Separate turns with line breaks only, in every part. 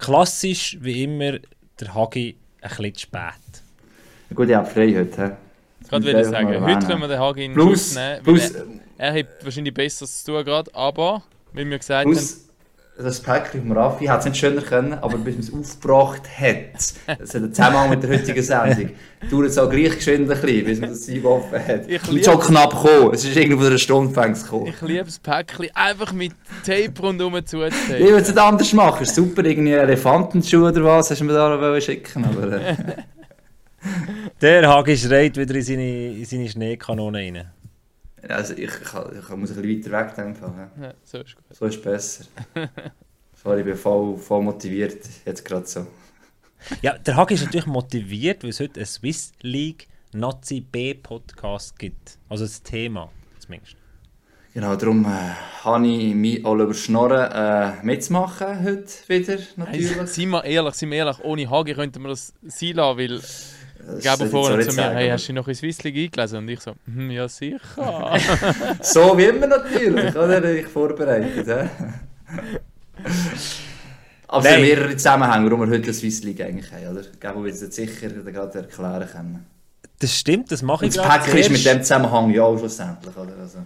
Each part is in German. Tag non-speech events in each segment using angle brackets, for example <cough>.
klassisch wie immer der Hagi ein bisschen zu spät.
Gut, habe frei heute.
Gerade würde ich sagen, heute können wir den Hagi in
plus,
nehmen.
Plus,
er, er hat wahrscheinlich Besseres zu tun gerade, aber, wie wir gesagt
plus,
haben...
Das Päckchen vom Raffi hat es nicht schöner können, aber bis man es aufgebracht hat, das hat einen Zusammenhang mit der heutigen Sendung, dauert es auch gleich geschwind ein bisschen, bis man das offen hat.
Ich
Und schon knapp gekommen, es ist irgendwo einer Stunde fängst gekommen.
Ich liebe das Päckchen einfach mit Tape rundherum zuzunehmen.
Ich würde es nicht anders machen, ist super, irgendwie Elefantenschuhe oder was, hast du mir da schicken aber... Äh.
Der Hagi schreit wieder in seine, in seine Schneekanone rein.
Also ich, ich, ich, muss ein bisschen weiter weg denken.
Ja, so ist gut.
So ist besser. <laughs> Sorry, ich bin voll, voll motiviert, jetzt gerade so.
Ja, der Hagi ist natürlich motiviert, weil es heute einen Swiss League Nazi B Podcast gibt. Also das Thema zumindest.
Genau, darum äh, habe ich mich Oliver Schnorren äh, mitzumachen heute wieder, natürlich. <laughs>
Hey, seien wir ehrlich, seien wir ehrlich, ohne Hagi könnten wir das sein lassen, weil Gabo vorhin zu mir, sagen, hey, hast du noch ein League eingelesen? Und ich so, hm, ja sicher. <laughs>
so wie immer natürlich, oder? Ich vorbereitet. <laughs> Aber es sind mehrere Zusammenhänge, warum wir heute eine Swiss League eigentlich haben, oder? Gabo wird es jetzt sicher gerade erklären können.
Das stimmt, das mache ich
Und das Päckchen ist mit dem Zusammenhang ja auch schlussendlich, oder? Also.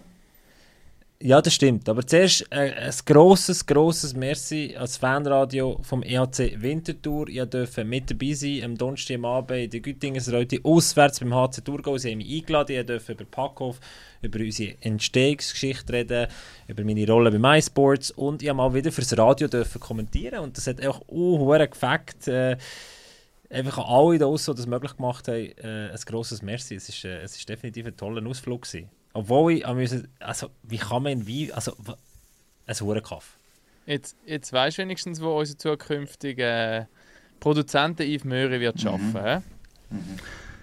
Ja, das stimmt. Aber zuerst äh, ein grosses, grosses Merci als Fanradio vom EHC Winterthur. Ich durfte mit dabei sein am Donnerstag am Abend in der Güttingersreute auswärts beim HC Thurgau. Sie haben mich eingeladen. Ich durfte über Packhof, über unsere Entstehungsgeschichte reden, über meine Rolle bei MySports und ich habe mal wieder fürs Radio dürfen kommentieren und das hat auch uh, gefackt. Äh, einfach an alle da die das möglich gemacht haben, äh, ein grosses Merci. Es ist, äh, definitiv ein toller Ausflug gewesen. Obwohl ich müssen, also wie kann man wie, also ein Hurenkaff.
Jetzt, jetzt weißt du wenigstens, wo unser zukünftiger Produzent Yves Möhre wird
Mhm.
arbeiten.
Mhm.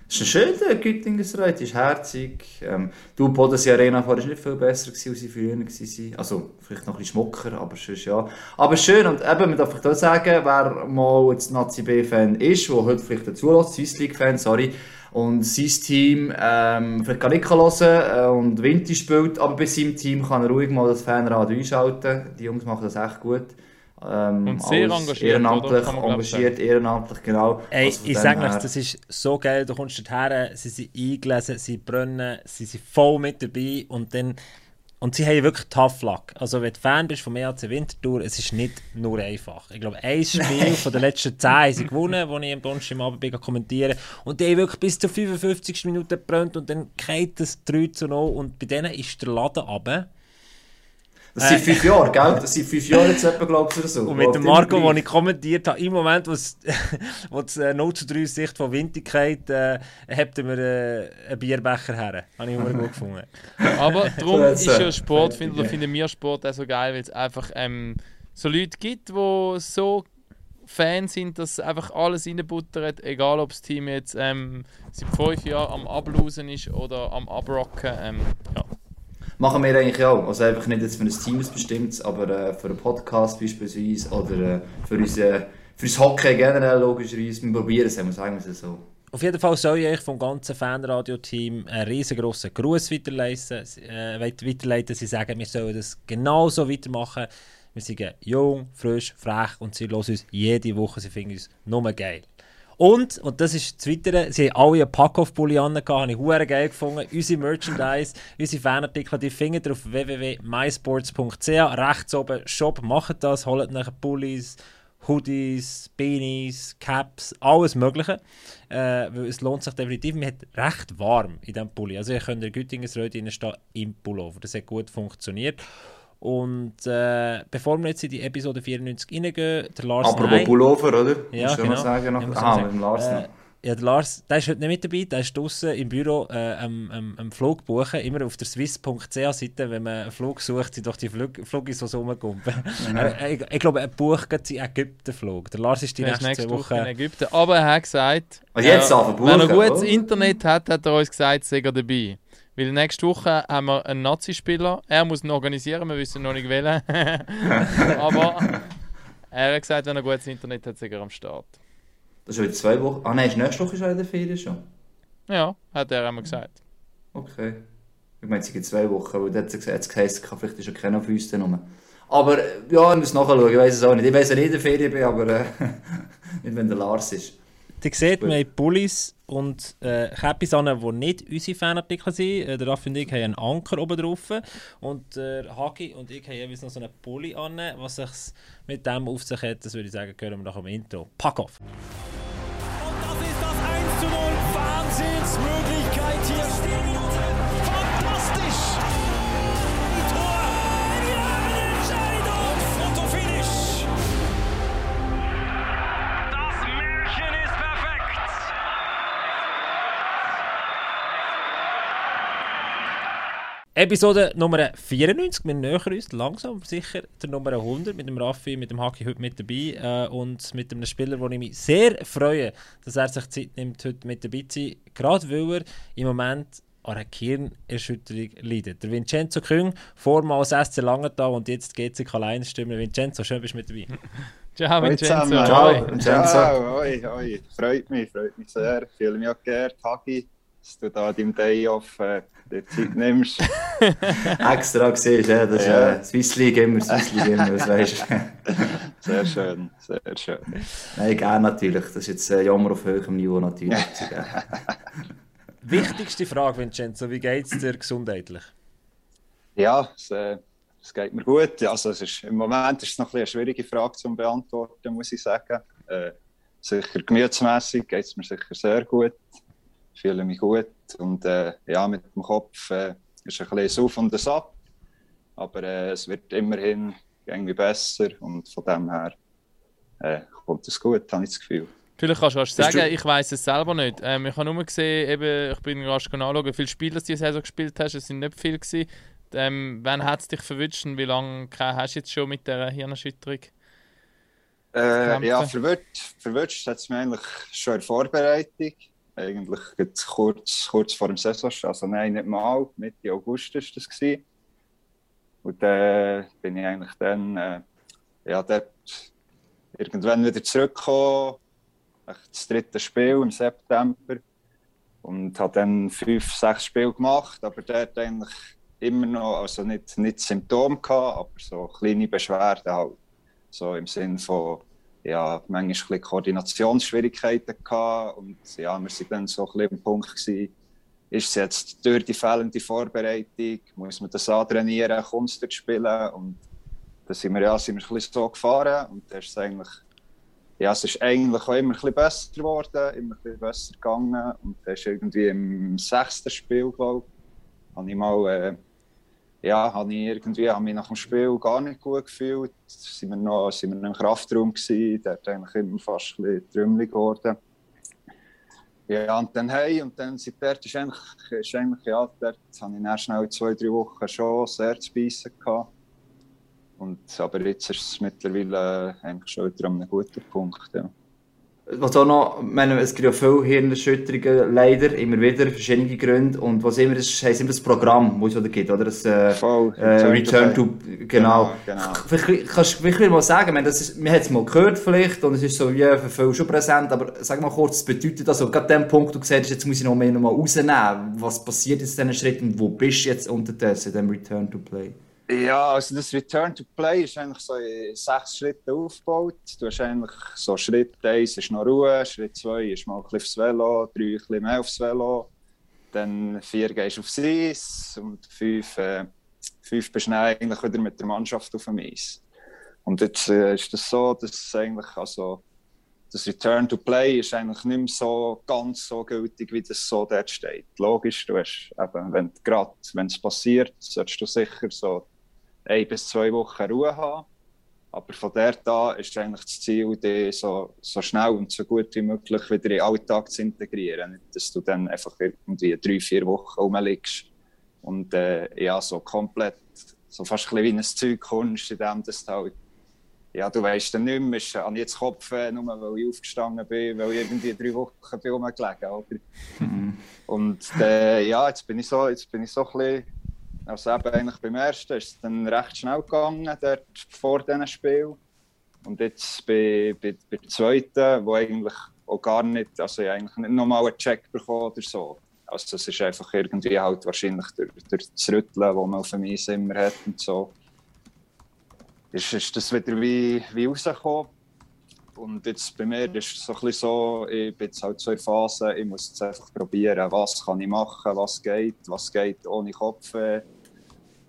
Es ist schön, der Güttingersreit ist herzig. Ähm, du, Bodensee Arena war nicht viel besser, gewesen, als sie früher waren. Also, vielleicht noch ein bisschen schmucker, aber sonst ja. Aber schön, und eben, man darf da sagen, wer mal jetzt Nazi B-Fan ist, der heute vielleicht dazu lässt, Swiss League-Fan, sorry, und sein Team ähm, vielleicht gar nicht hören äh, und Winter spielt, aber bei seinem Team kann er ruhig mal das Fanradio einschalten. Die Jungs machen das echt gut. Ähm,
und sehr engagiert,
ehrenamtlich, engagiert, ehrenamtlich, genau.
Ey, also ich sage euch, das ist so geil, du kommst dorthin, sie sind eingelesen, sie brennen, sie sind voll mit dabei und dann und sie haben wirklich Tough Luck. Also wenn du Fan bist vom EAC Winterthur, es ist nicht nur einfach. Ich glaube, ein Spiel von den letzten 10 haben sie gewonnen, wo ich am Donnerstag am Abend kommentieren Und die haben wirklich bis zur 55. Minute gebrannt und dann geht das 3 zu 0 und bei denen ist der Laden runter.
Das sind fünf Jahre, gell? Das sind fünf Jahre jetzt etwa, glaubst du, oder so.
Und mit dem Marco, wo ich kommentiert habe, im Moment, wo es <laughs> äh, 0 zu 3 Sicht von Windigkeit, äh, habt ihr mir äh, einen Bierbecher her. Habe ich immer gut <laughs> gefunden.
Aber darum <laughs> ist ja Sport, finden, oder finden wir Sport auch so geil, weil es einfach ähm, so Leute gibt, die so Fans sind, dass einfach alles reinbuttern, egal ob das Team jetzt ähm, seit fünf Jahren am Ablosen ist oder am Abrocken. Ähm, ja.
Machen wir eigentlich auch. Also einfach nicht jetzt für ein Team bestimmt, aber äh, für einen Podcast beispielsweise oder äh, für, unsere, für das Hockey generell logischerweise. Wir probieren es, sagen wir es so.
Auf jeden Fall soll ich vom ganzen Fanradio-Team einen riesengroßen Gruß weiterleiten. Äh, weiterleiten. Sie sagen, wir sollen das genauso weitermachen. Wir sind jung, frisch, frech und sie hören uns jede Woche. Sie finden uns nur geil. Und, und das ist das Weitere, sie haben alle einen Pack-Off-Bulli an, habe ich hure geil gefunden. Unsere Merchandise, unsere Fanartikel, die findet ihr auf www.mysports.ch. Rechts oben Shop, macht das, holt nachher Pullis, Hoodies, Beanies, Caps, alles Mögliche. Äh, weil es lohnt sich definitiv. Man hat recht warm in diesem Pulli. Also ihr könnt in Güttingersröte reinstehen im Pullover. Das hat gut funktioniert. Und äh, bevor wir jetzt in die Episode 94 reingehen, der Lars
Apropos Nein, Pullover, oder?
Ja,
Musst
genau.
noch sagen noch?
Ja,
Aha,
sagen.
mit dem Lars
äh,
noch.
Ja, der Lars, der ist heute nicht mit dabei, der ist draußen im Büro äh, am, am, am Flug buchen. Immer auf der swiss.ch-Seite, wenn man einen Flug sucht, sind doch die Flug, Flugis, die so rumkumpen.
Mhm.
äh, ich, ich glaube, er bucht seinen Ägypten-Flug. Der Lars ist die nächste,
nächste Woche in Ägypten. Aber er hat gesagt,
Also jetzt
äh, wenn er gutes? Internet hat, hat er uns gesagt, sei er dabei. Weil nächste Woche haben wir einen Nazi-Spieler. Er muss ihn organisieren, wir wissen noch nicht wählen. <laughs> Aber er hat gesagt, wenn er gutes Internet hat, sei er am Start.
Das ist heute zwei Wochen. Ah nein, ist nächste Woche schon in der Ferien schon.
Ja, hat er einmal gesagt.
Okay. Ich meine, es sind zwei Wochen, weil dort hat es geheißen, vielleicht ist er keiner auf uns dann rum. Aber ja, ich muss nachschauen, ich weiß es auch nicht. Ich weiß ja nicht, in der Ferien bin, aber äh, <laughs> nicht, wenn der Lars ist.
Ihr seht, wir haben Pullis und äh, an, die nicht unsere Fanartikel sind. Äh, der Raffi und ich haben einen Anker oben drauf. Und der Hagi und ich haben jeweils noch so einen Pulli an. Was sich mit dem auf sich hat, das würde ich sagen, hören wir nach dem Intro. Pack auf! Und
das ist das 1 zu 0. Wahnsinnsmöglichkeit hier.
Episode Nummer 94, wir nähern uns langsam sicher der Nummer 100 mit dem Raffi, mit dem Haki heute mit dabei äh, und mit einem Spieler, wo ich mich sehr freue, dass er sich Zeit nimmt, heute mit dabei zu sein, gerade weil er im Moment an einer Kirnerschütterung leidet. Der Vincenzo Küng, vormals SC Langenthal und jetzt GC allein stimmen. Vincenzo, schön bist du mit dabei. <laughs>
Ciao Vincenzo.
Ciao Vincenzo.
Ciao, hoi, hoi. Freut mich, freut mich sehr. Fühle mich auch geehrt, Hagi, dass du da deinem Day off äh, die Zeit nimmst. <laughs>
Extra gesehen, ja, das ja. ist äh, Swiss League immer, Swiss League immer, das weißt <laughs>
Sehr schön, sehr schön.
Nein, gerne natürlich. Das ist jetzt äh, Jammer auf höherem Niveau natürlich. <laughs>
Wichtigste Frage, Vincenzo, wie geht es dir gesundheitlich?
Ja, es, äh, es geht mir gut. Also, es ist, Im Moment ist es noch ein eine schwierige Frage zu beantworten, muss ich sagen. Äh, sicher gemütsmässig geht es mir sicher sehr gut fühle mich gut und äh, ja, mit dem Kopf äh, ist ein bisschen auf und ab, aber äh, es wird immerhin irgendwie besser und von dem her äh, kommt es gut, habe ich das Gefühl.
Vielleicht kannst du sagen, du... ich weiß es selber nicht. Ähm, ich habe nur gesehen, eben, ich bin gerade anschauen, wie viele Spiele du diese Saison gespielt hast. Es sind nicht viele gewesen. Ähm, wann hat es dich verwünscht und wie lange hast du jetzt schon mit dieser Hirnerschütterung?
Äh, ja, verwünscht, verwünscht hat es mir eigentlich schon in der Vorbereitung eigentlich kurz, kurz vor dem Saisonstart, also nein, nicht mal, Mitte August war das. Gewesen. Und dann bin ich eigentlich dann, äh, ja, dort irgendwann wieder zurückgekommen, das dritte Spiel im September und habe dann fünf, sechs Spiele gemacht, aber dort eigentlich immer noch, also nicht, nicht Symptome gehabt, aber so kleine Beschwerden halt, so im Sinne von ja, manchmal ein Koordinationsschwierigkeiten gehabt und ja, wir waren dann so ein bisschen am Punkt gewesen, ist es jetzt durch die fehlende Vorbereitung, muss man das antrainieren, Kunst spielen und da sind wir, ja, sind wir ein bisschen so gefahren und das ist eigentlich, ja, es ist eigentlich auch immer ein bisschen besser geworden, immer ein bisschen besser gegangen und das ist irgendwie im sechsten Spiel, glaube ich, habe ich mal äh, ja, habe ich irgendwie habe mich nach dem Spiel gar nicht gut gefühlt. Sind wir noch, sind wir noch im Kraftraum gewesen, der ist eigentlich immer fast ein bisschen trümmelig geworden. Ja, und dann hey, und dann seit dort ist eigentlich, ist eigentlich ja, dort habe ich dann schnell zwei, drei Wochen schon sehr zu beißen gehabt. Und, aber jetzt ist es mittlerweile eigentlich schon wieder an einem guten Punkt, ja.
Was auch noch, meine, es gibt ja viele Hirnerschütterungen, leider, immer wieder, verschiedene Gründe. Und was immer, das heisst immer das Programm, das es gibt, oder? Das, äh, Voll, äh, Return to, genau. genau, genau. Vielleicht kannst du wirklich mal sagen, man, das ist, man hat es mal gehört vielleicht, und es ist so wie für viele schon präsent, aber sag mal kurz, was bedeutet das, also, gerade dem Punkt, du gesagt hast, jetzt muss ich noch mehr noch mal rausnehmen, was passiert jetzt in diesen Schritten, wo bist du jetzt unterdessen, in diesem Return to Play?
Ja, also das Return to Play ist eigentlich so in sechs Schritten aufgebaut. Du hast eigentlich so Schritt 1 ist noch Ruhe, Schritt 2 ist mal ein bisschen aufs Velo, 3 ein bisschen mehr aufs Velo, dann 4 gehst du aufs Eis und 5 äh, fünf bist du eigentlich wieder mit der Mannschaft auf dem Eis. Und jetzt äh, ist das so, dass eigentlich also das Return to Play ist eigentlich nicht mehr so ganz so gültig, wie das so dort steht. Logisch, du hast eben, wenn gerade, wenn es passiert, solltest du sicher so ein bis zwei Wochen Ruhe haben. Aber von dort an ist eigentlich das Ziel, dich so, so schnell und so gut wie möglich wieder in den Alltag zu integrieren. Nicht, dass du dann einfach irgendwie drei, vier Wochen rumliegst und äh, ja, so komplett, so fast ein wie ein Zeug kommst, in dem du halt, ja, du weißt dann nicht mehr, ist an jetzt Kopf, nur weil ich aufgestanden bin, weil ich irgendwie drei Wochen bin rumgelegen, oder? Mhm. Und äh, ja, jetzt bin ich so, jetzt bin ich so ein bisschen also eben eigentlich beim ersten ist es dann recht schnell gegangen, dort vor diesem Spiel. Und jetzt bei, bei, bei der zweiten, wo eigentlich auch gar nicht, also ich eigentlich nicht nochmal einen Check bekommen oder so. Also es ist einfach irgendwie halt wahrscheinlich durch, durch das Rütteln, das man auf dem Eis immer hat und so. ist, ist das wieder wie, wie rausgekommen. Und jetzt bei mir ist es so ein bisschen so, ich bin jetzt halt so in Phase, ich muss jetzt einfach probieren, was kann ich machen, was geht, was geht ohne Kopfweh.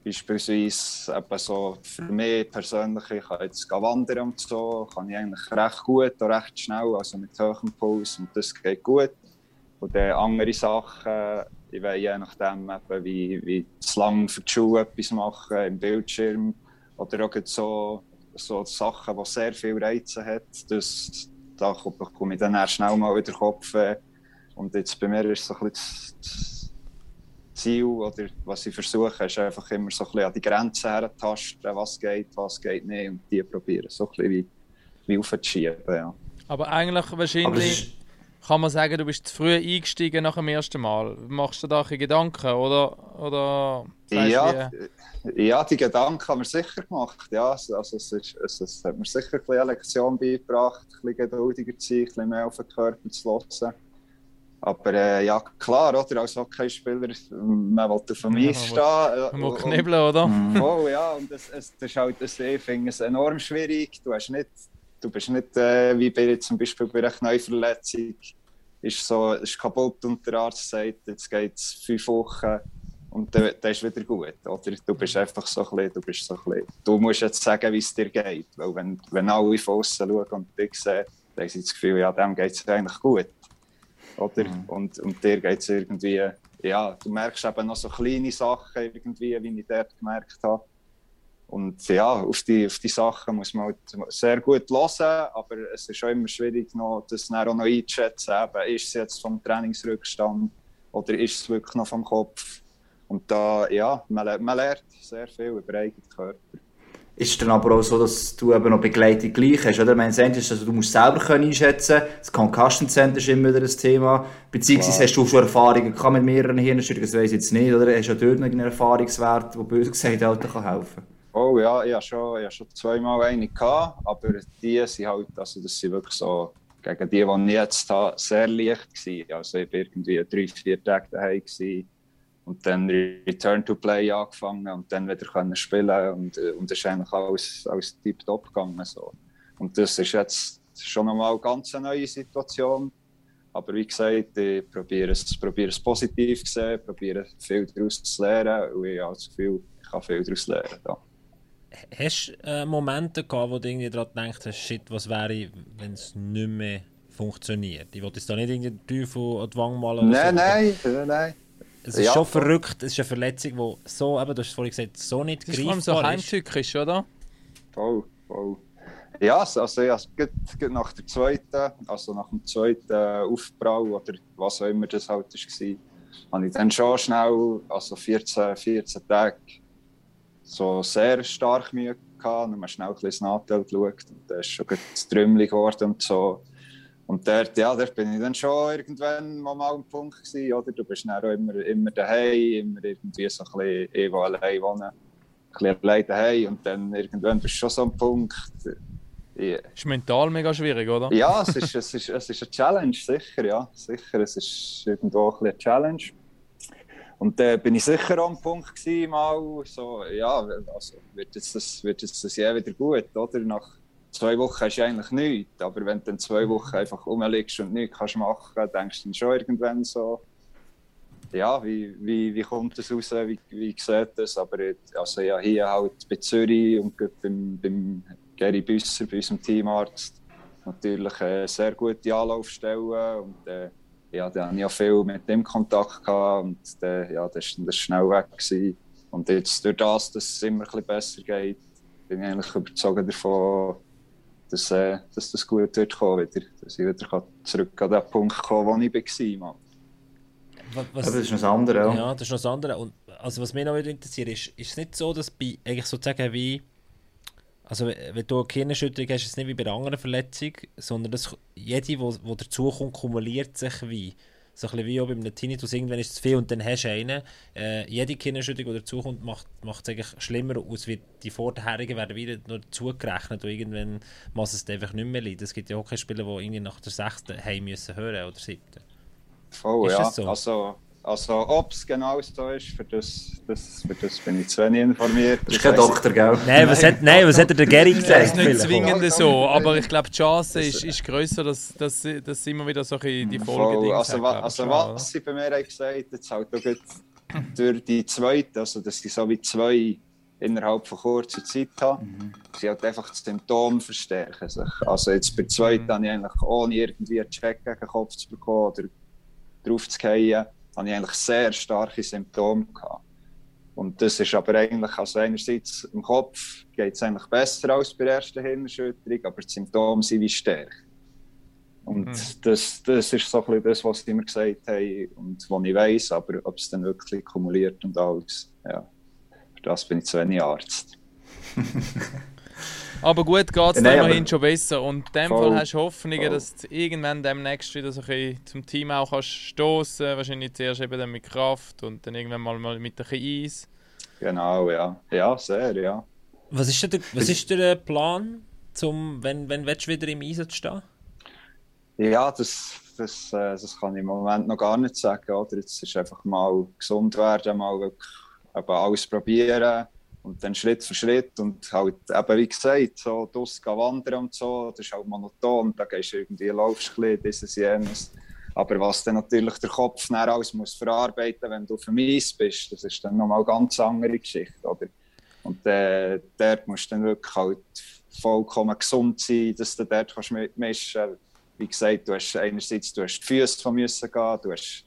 Beispielsweise eben so für mich persönlich, ich kann jetzt wandern und so, kann ich eigentlich recht gut, und recht schnell, also mit hohem Puls und das geht gut. Und dann andere Sachen, ich will je nachdem, eben, wie, wie zu lang für die Schule etwas machen, im Bildschirm oder auch so so Sachen, die sehr viel Reize hat, das, da bekomme ich dann erst schnell mal wieder Kopf. Und jetzt bei mir ist so ein bisschen das Ziel, oder was ich versuche, ist einfach immer so ein bisschen an die Grenzen herzutasten, was geht, was geht nicht, und die probieren so ein bisschen wie, wie aufzuschieben. Ja.
Aber eigentlich wahrscheinlich kann man sagen, du bist zu früh eingestiegen nach dem ersten Mal. Machst du da Gedanken, oder? oder
ja, ja, die Gedanken haben wir sicher gemacht. Ja, also es, ist, es, es hat mir sicher ein eine Lektion beigebracht, ein bisschen geduldiger zu sein, ein bisschen mehr auf den Körper zu hören. Aber äh, ja, klar, oder? Als Hockeyspieler, man will auf dem Eis stehen.
Man muss knebeln, oder?
Oh ja, und es, es, das ist halt, das, ich finde es enorm schwierig. Du hast nicht du bist nicht äh, wie bei zum Beispiel bei einer Knäuverletzung, ist so, ist kaputt und der Arzt sagt, jetzt geht es fünf Wochen und dann, dann ist wieder gut. Oder du bist einfach so ein bisschen, du bist so ein bisschen, du musst jetzt sagen, wie es dir geht, weil wenn, wenn alle von außen schauen und dich sehen, dann haben sie das Gefühl, ja, dem geht es eigentlich gut. Oder? Mhm. Und, und dir geht es irgendwie, ja, du merkst eben noch so kleine Sachen irgendwie, wie ich dort gemerkt habe, und ja, auf die, auf die Sachen muss man halt sehr gut hören, aber es ist auch immer schwierig, noch, das dann auch noch einzuschätzen. Eben, ist es jetzt vom Trainingsrückstand oder ist es wirklich noch vom Kopf? Und da, ja, man, man lernt sehr viel über eigenen Körper.
Ist es dann aber auch so, dass du eben noch Begleitung gleich hast, oder? Meine ist, also du musst selber können einschätzen Das Concussion Center ist immer wieder ein Thema. Beziehungsweise Klar. hast du schon Erfahrungen mit mehreren Hirnschütterungen, das weiß ich jetzt nicht, oder? Hast du dort noch einen Erfahrungswert, der böse gesagt helfen kann?
Oh ja, ich hatte schon, ich schon zweimal eine, gehabt, aber die sind halt, also das sind wirklich so, gegen die, die ich jetzt habe, sehr leicht gewesen. Also ich war irgendwie drei, vier Tage daheim gewesen und dann Return to Play angefangen und dann wieder können spielen und, und das ist eigentlich alles, alles tiptop gegangen. So. Und das ist jetzt schon einmal eine ganz neue Situation. Aber wie gesagt, ich probiere es, probiere es positiv zu sehen, probiere viel daraus zu lernen und ich habe das Gefühl, ich kann viel daraus lernen. Ja
hast du äh, Momente gehabt, wo du irgendwie daran gedacht hast, shit, was wäre, wenn es nicht mehr funktioniert? Ich wollte jetzt da nicht irgendwie den Teufel an die Wange malen.
Nein, nein, nein, nein.
Es ist ja. schon verrückt, es ist eine Verletzung, die so, eben, du hast vorhin gesagt, so nicht
greifbar ist. Das ist so heimtückisch, oder?
Voll, voll. Ja, also ja, nach der zweiten, also nach dem zweiten Aufbau oder was auch immer das halt war, habe ich dann schon schnell, also 14, 14 Tage, so sehr stark Mühe gehabt, dann schnell ein bisschen Nachteil geschaut und dann ist schon das Trümmel geworden und so. Und dort, ja, dort bin ich dann schon irgendwann mal am Punkt gewesen, oder? Du bist dann auch immer, immer daheim, immer irgendwie so ein bisschen irgendwo allein wohnen, ein bisschen allein daheim und dann irgendwann bist du schon so am Punkt.
Yeah. Ist mental mega schwierig, oder?
Ja, es ist, es ist, es ist eine Challenge, sicher, ja. Sicher, es ist irgendwo ein bisschen eine Challenge. Und da äh, bin ich sicher am Punkt gewesen, mal so, ja, also wird jetzt das, wird jetzt das Jahr wieder gut, oder? Nach zwei Wochen hast du eigentlich nichts, aber wenn du dann zwei Wochen einfach rumliegst und nichts kannst machen, denkst du dann schon irgendwann so, ja, wie, wie, wie kommt das raus, wie, wie sieht das? Aber also, ja, hier halt bei Zürich und beim, beim Gary Büsser, bei unserem Teamarzt, natürlich eine sehr gute Anlaufstelle und äh, ja, dann hatte ich ja viel mit dem Kontakt gehabt und dann, ja, das war schnell weg. Gewesen. Und jetzt durch das, dass es immer ein besser geht, bin ich eigentlich überzeugt davon, dass, äh, dass das gut wird kommen wieder. Dass ich wieder zurück an den Punkt kommen wo ich war.
Was, das ist noch das andere. Ja.
ja, das ist noch das andere. Und also, was mich noch interessiert, ist, ist es nicht so, dass bei eigentlich sozusagen wie also wenn du eine Gehirnerschütterung hast, ist es nicht wie bei einer anderen Verletzung, sondern das, jede, die dazukommt, kumuliert sich wie. So ein bisschen wie auch bei einem Tinnitus, irgendwann ist es zu viel und dann hast du einen. Äh, jede Gehirnerschütterung, die dazukommt, macht, macht es eigentlich schlimmer aus, wie die vorherigen werden wieder noch dazugerechnet und irgendwann muss es einfach nicht mehr leiden. Es gibt ja auch keine Spieler, die irgendwie nach der sechsten heim müssen hören oder siebten.
Voll, ist ja. So? Also, Also, ob es genau so ist, für das, das, für das bin ich zu wenig informiert.
Du bist kein Doktor, gell?
Nein, was hat, nein, was hat er der Gary gesagt?
Das ist nicht zwingend so, aber ich glaube, die Chance ist, ist grösser, dass, dass, dass immer wieder so die Folge
Also, also was sie bei mir haben gesagt jetzt halt durch die zweite, also dass sie so wie zwei innerhalb von kurzer Zeit haben, mhm. sie halt einfach das Symptom verstärken sich. Also jetzt bei der zweiten mhm. habe ich eigentlich ohne irgendwie einen Check gegen den Kopf zu bekommen oder drauf zu fallen, hatte ich eigentlich sehr starke Symptome gehabt. Und das ist aber eigentlich, also einerseits im Kopf geht es eigentlich besser als bei der ersten Hirnerschütterung, aber die Symptome sind wie stärker. Und mhm. das, das ist so ein bisschen das, was sie mir gesagt haben und was ich weiß, aber ob es dann wirklich kumuliert und alles, ja, für das bin ich zu wenig Arzt. <laughs>
Aber gut geht es immerhin schon besser. Und in dem voll, Fall hast du Hoffnungen, voll. dass du irgendwann demnächst wieder so ein bisschen zum Team auch kannst stoßen Wahrscheinlich zuerst eben dann mit Kraft und dann irgendwann mal, mal mit ein bisschen Eis.
Genau, ja. Ja, sehr, ja.
Was ist der, was ist der Plan, zum, wenn, wenn du wieder im Einsatz stehen
Ja, das, das, äh, das kann ich im Moment noch gar nicht sagen. Oder? Jetzt ist einfach mal gesund werden, mal wirklich alles probieren und dann Schritt für Schritt und halt eben wie gesagt, so draussen wandern und so, das ist halt monoton, da gehst du irgendwie, laufst ein bisschen, dieses, jenes. Aber was dann natürlich der Kopf dann alles muss verarbeiten wenn du auf dem Eis bist, das ist dann nochmal eine ganz andere Geschichte, oder? Und äh, dort musst du dann wirklich halt vollkommen gesund sein, dass du dort kannst mitmischen kannst. Wie gesagt, du hast einerseits du hast die Füße von müssen gehen, du hast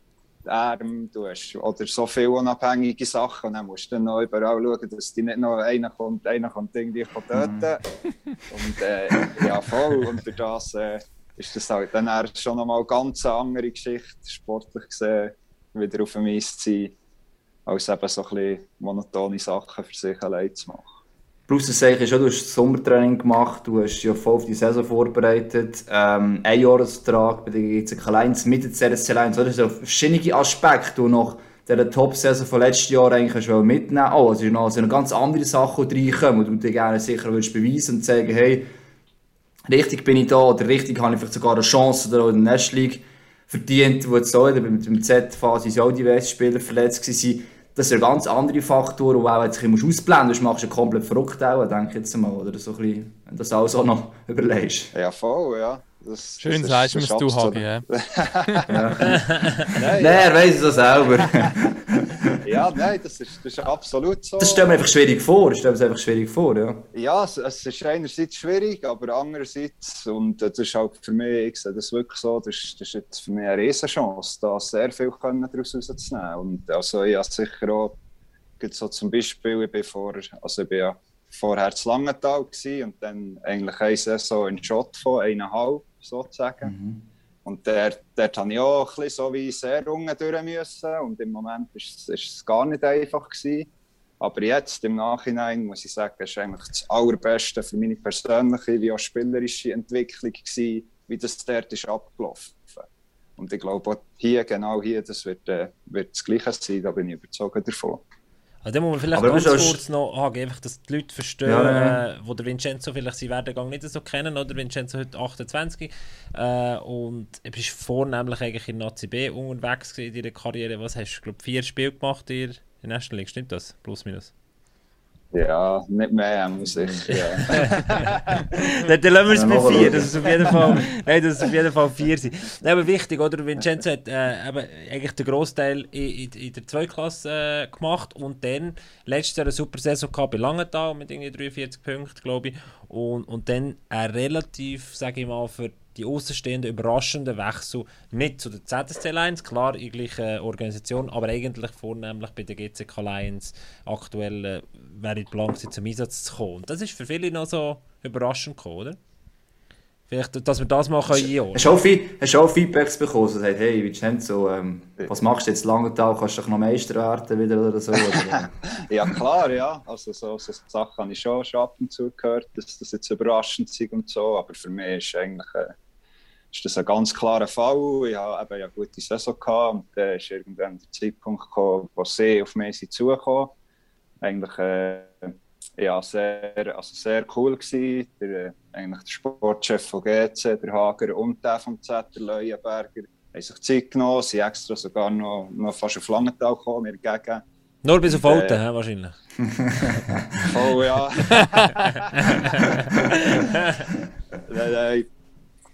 Arm, du hast oder so viele unabhängige Sachen und dann musst du dann noch überall schauen, dass die nicht noch einer kommt, einer kommt irgendwie töten. Mhm. und äh, ja, voll. Und durch das äh, ist das halt dann schon nochmal eine ganz andere Geschichte, sportlich gesehen, wieder auf dem Eis zu sein, als eben so ein bisschen monotone Sachen für sich allein zu machen.
Plus das ich schon, du hast Sommertraining gemacht, du hast ja voll auf die Saison vorbereitet, ähm, ein Jahresvertrag bei der GC 1 mit der CSC 1, das sind verschiedene Aspekte, die noch der Top-Saison von letzten Jahr eigentlich mitnehmen Oh, es sind noch, noch ganz andere Sachen, die reinkommen, und du dir gerne sicher willst beweisen und sagen, hey, richtig bin ich da, oder richtig habe ich vielleicht sogar eine Chance oder in der National League verdient, wo jetzt so, mit dem Z-Phase auch diverse Spieler verletzt waren das sind ganz andere Faktoren, die auch jetzt ein bisschen ausblenden musst. Du machst ja komplett verrückt auch, denke ich jetzt mal. Oder so ein bisschen, wenn du das alles auch noch <laughs> überlegst.
Ja, voll, ja. Das,
Schön das sagst du, du Hagi, ja.
ja. <laughs> nein, er weiß es auch selber. <laughs>
ja, nein, das ist, das ist absolut so.
Das stellt mir einfach schwierig vor. Das stellt mir einfach schwierig vor, ja.
Ja, es, es, ist einerseits schwierig, aber andererseits, und das ist halt für mich, ich sehe das wirklich so, das, das ist jetzt für mich eine Riesenchance, da sehr viel können daraus rauszunehmen. Und also ich habe sicher auch, so zum Beispiel, ich bin vor, also ich bin ja vorher zu Langenthal und dann eigentlich eine Saison in Schott von eineinhalb sozusagen. Mhm. Und dort, dort habe ich auch ein so wie sehr unten durch müssen. Und im Moment war es, gar nicht einfach. Gewesen. Aber jetzt, im Nachhinein, muss ich sagen, ist eigentlich das Allerbeste für meine persönliche wie auch spielerische Entwicklung gewesen, wie das dort ist abgelaufen. Und ich glaube, hier, genau hier, das wird, äh, wird das Gleiche sein, da bin ich überzeugt davon.
Also, muss man vielleicht aber ganz kurz noch haben, einfach, dass die Leute verstehen, ja, ja. Äh, wo der Vincenzo vielleicht seinen Werdegang nicht so kennen, oder? Vincenzo heute 28 äh, und er ist vornehmlich eigentlich in ACB unterwegs in deiner Karriere. Was hast du, glaube vier Spiele gemacht in der National League, stimmt das? Plus, minus?
Ja, nicht mehr, muss ich. Ja. <laughs>
dann, dann lassen wir es bei vier. Das ist auf jeden Fall, nein, das ist auf jeden Fall vier sein. Nein, aber wichtig, oder? Vincenzo hat äh, eben eigentlich den Großteil in, in, in der Zweiklasse äh, gemacht und dann letztes Jahr eine super Saison gehabt bei Langenthal mit irgendwie 43 Punkten, glaube ich. Und, und dann ein relativ, sage ich mal, für die außenstehenden überraschenden Wechsel nicht zu der ZSC Lions, klar in gleicher Organisation, aber eigentlich vornehmlich bei der GCK Lions aktuell äh, wäre die Plan zum Einsatz zu kommen. Und das ist für viele noch so überraschend gekommen, oder? Vielleicht, dass wir das mal
können auch, viel, hast du auch Feedbacks bekommen, so sagt, hey, Vincenzo, ähm, was machst du jetzt lange Tag, kannst du doch noch Meister werden wieder oder so? Oder? <laughs>
ja klar, ja, also so, so Sachen habe ich schon, schon ab und zu gehört, dass das jetzt überraschend ist und so, aber für mich ist eigentlich... Äh, ist das ein ganz klarer Fall. Ich hatte eben eine gute Saison gehabt und dann ist irgendwann der Zeitpunkt gekommen, wo sie auf mich zugekommen Eigentlich äh, ja, sehr, also sehr cool gewesen. Der, äh, eigentlich der Sportchef von GC, der Hager und der vom Z, der Leuenberger, haben sich Zeit genommen, sind extra sogar noch, noch fast auf Langenthal gekommen, mir entgegen.
Nur bis auf Alten, äh, wahrscheinlich. <laughs>
oh ja. <laughs> <laughs>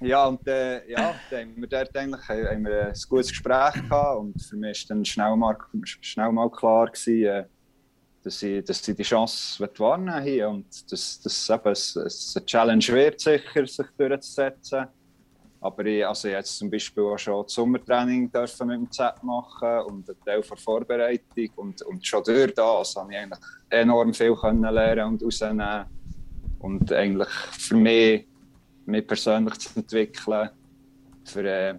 ja, und äh, ja, dann haben wir dort eigentlich haben wir ein gutes Gespräch gehabt und für mich war dann schnell mal, schnell mal klar, gewesen, äh, dass, sie, dass sie die Chance wahrnehmen hier und dass das eben eine Challenge wird, sicher, sich durchzusetzen. Aber ich, also ich jetzt zum Beispiel auch schon das Sommertraining dürfen mit dem Z machen und einen Teil der Vorbereitung. Und, und schon durch das habe ich eigentlich enorm viel können lernen und rausnehmen. Und eigentlich für mich, mich persönlich zu entwickeln, für äh,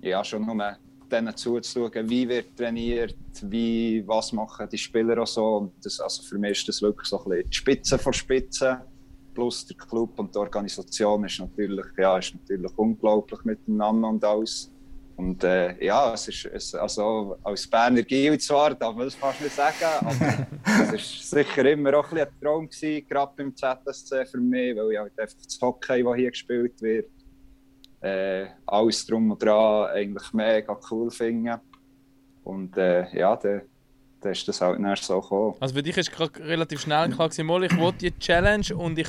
ja, schon nur denen zuzuschauen, wie wird trainiert, wie, was machen die Spieler auch so. Und das, also für mich ist das wirklich so ein bisschen die Spitze vor Spitze plus der Club und die Organisation ist natürlich, ja, ist natürlich unglaublich miteinander und alles. Und äh, ja, es ist es, also als Berner Gil zwar, darf man das fast nicht sagen, aber <laughs> es war sicher immer auch ein, ein Traum gewesen, gerade beim ZSC für mich, weil ich halt einfach das Hockey, das hier gespielt wird, äh, alles drum und dran eigentlich mega cool finde. Und äh, ja, der dann ist das halt nicht so gekommen.
Also für dich ist gerade relativ schnell klar gewesen, ich will die Challenge und ich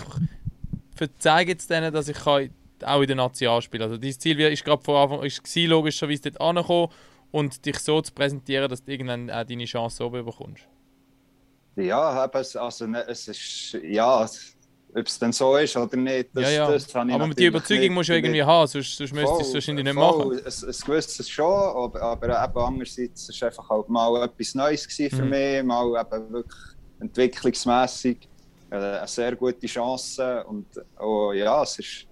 zeige jetzt denen, dass ich kann auch in der spielen Also dein Ziel ist gerade von Anfang ist gewesen, logischerweise dort ankommen und dich so zu präsentieren, dass du irgendwann auch deine Chance oben bekommst.
Ja, also ne, es ist ja ob es dann so ist oder nicht,
das, ja, ja. das habe ich Aber die Überzeugung musst du irgendwie haben, sonst, sonst müsstest du es wahrscheinlich nicht voll. machen.
Es, es gewisses schon, aber, aber eben andererseits war es einfach halt mal etwas Neues für mhm. mich, mal eben wirklich entwicklungsmässig äh, eine sehr gute Chance und oh, ja, es ist,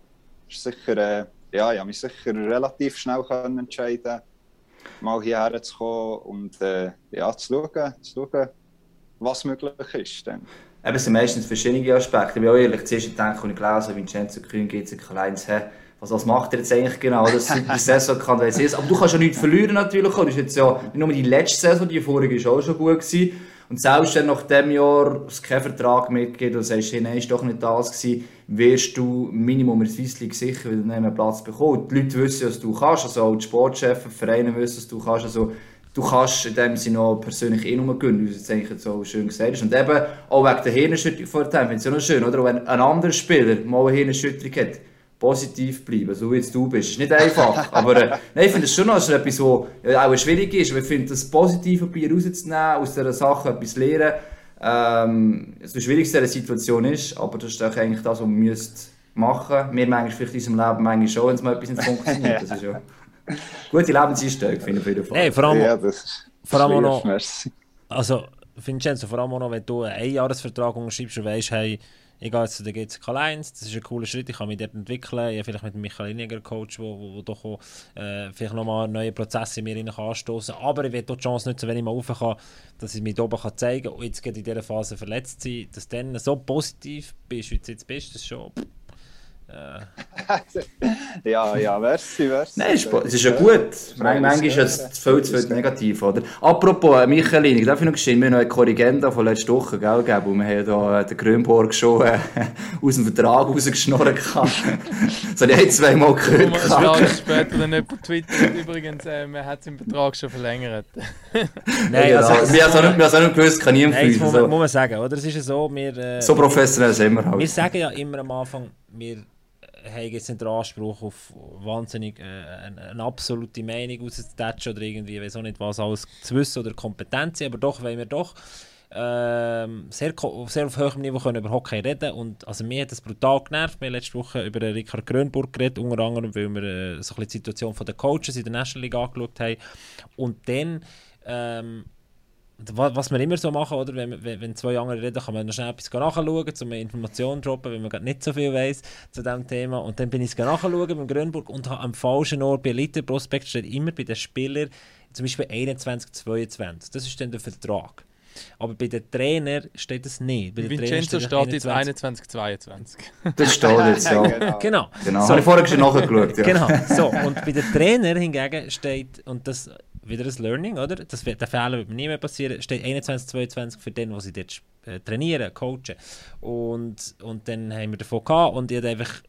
ist sicher, äh, ja, ich habe mich sicher relativ schnell können entscheiden mal hierher zu kommen und äh, ja, zu schauen, zu schauen, was möglich ist. Dann.
Eben, es sind meistens verschiedene Aspekte. Ich bin auch ehrlich, zuerst als ich gelesen habe, Vincenzo Grün, GC1, hä, was, was macht er jetzt eigentlich genau, dass die <laughs> Saison kann Aber du kannst ja nichts verlieren natürlich. Das ist jetzt ja nicht nur die letzte Saison, die vorige war auch schon gut gewesen. Und selbst wenn nach diesem Jahr es keinen Vertrag mitgeht und sagst, hey, nein, ist doch nicht das gewesen, wirst du Minimum in Swiss League sicher wieder einen Platz bekommen. Die Leute wissen, was du kannst, also auch die Sportchefs, die Vereine wissen, was du kannst. Also du kannst in dem Sinne auch persönlich eh nur gönnen, wie du es eigentlich so schön gesagt hast. Und eben auch wegen der Hirnerschütterung vor dem, finde ich es ja noch schön, oder? Wenn ein anderer Spieler mal eine Hirnerschütterung hat, positiv bleiben, so wie jetzt du bist. Ist nicht einfach, <laughs> aber äh, nein, ich finde es schon noch etwas, was auch schwierig ist, aber ich finde, das Positive bei rauszunehmen, aus dieser Sache etwas lernen, ähm, das Schwierigste in dieser Situation ist, aber das ist auch eigentlich das, was man müsste machen. Wir manchmal vielleicht in unserem Leben manchmal schon, wenn es mal etwas nicht funktioniert. <laughs> Das ist ja Gute Lebenseinstellung, finde ich auf jeden Fall.
Hey, vor allem, ja, vor allem noch, also Vincenzo, vor allem auch noch, wenn du einen Einjahresvertrag unterschreibst und weißt, hey, ich gehe jetzt zu der GCK 1, das ist ein cooler Schritt, ich kann mich dort entwickeln, ich habe vielleicht mit Michael Iniger Coach, wo, wo, wo doch auch, äh, vielleicht nochmal neue Prozesse in mir rein anstoßen. Aber ich will auch die Chance nutzen, wenn ich mal rauf kann, dass ich mich oben kann zeigen kann. Und jetzt geht in dieser Phase verletzt sein, dass du dann so positiv bist, wie du jetzt bist, das ist schon...
Äh. <laughs> ja, ja, merci, merci.
Nein, es ist ja gut. Manchmal ist es viel zu viel negativ, oder? Apropos, äh, Michael, darf ich noch gestehen, wir haben noch eine Korrigenda von letzter Woche, gell, gegeben, und wir haben hier äh, den Grünborg schon äh, <laughs> aus dem Vertrag rausgeschnurrt. <laughs> das habe ich ein, zwei Mal gehört.
Thomas Jahre später dann jemand twittert, übrigens, äh, man hat seinen Vertrag schon verlängert.
Nein, also, also, wir haben es auch nicht gewusst, kann niemand
muss, man, muss man sagen, oder? Es ist ja so, wir... Äh,
so professionell sind wir halt.
Wir sagen ja immer am Anfang, wir haben jetzt nicht den Anspruch auf wahnsinnig äh, eine, eine, absolute Meinung rauszutatschen oder irgendwie, weiß auch nicht was, alles zu wissen oder Kompetenz, aber doch wollen wir doch ähm, sehr, sehr auf hohem Niveau können über Hockey reden und also mir hat das brutal genervt. Wir haben letzte Woche über Richard Grönburg geredet, unter anderem, weil wir äh, so die Situation der Coaches in der National League angeschaut haben und dann ähm, was wir immer so machen, oder? Wenn, wenn zwei andere reden, kann man noch schnell etwas nachschauen, um Informationen zu droppen, wenn man gerade nicht so viel weiß zu diesem Thema. Und dann bin ich es nachschauen beim Grünburg und habe am falschen Ort bei Elite Prospekt steht immer bei den Spielern zum Beispiel 21, 22. Das ist dann der Vertrag. Aber bei den Trainern steht es nicht. Bei
Vincenzo steht, jetzt 21, 22.
Das steht jetzt, <laughs> ja.
genau. genau.
genau. So. habe ich vorher schon nachgeschaut. Ja.
Genau. So, und bei den Trainern hingegen steht, und das wieder ein Learning, oder? Das wird, der Fehler wird mir nie mehr passieren. Steht 21, 22 für den, was sie dort äh, trainieren, coachen. Und, und dann haben wir davon gehabt und ich habe einfach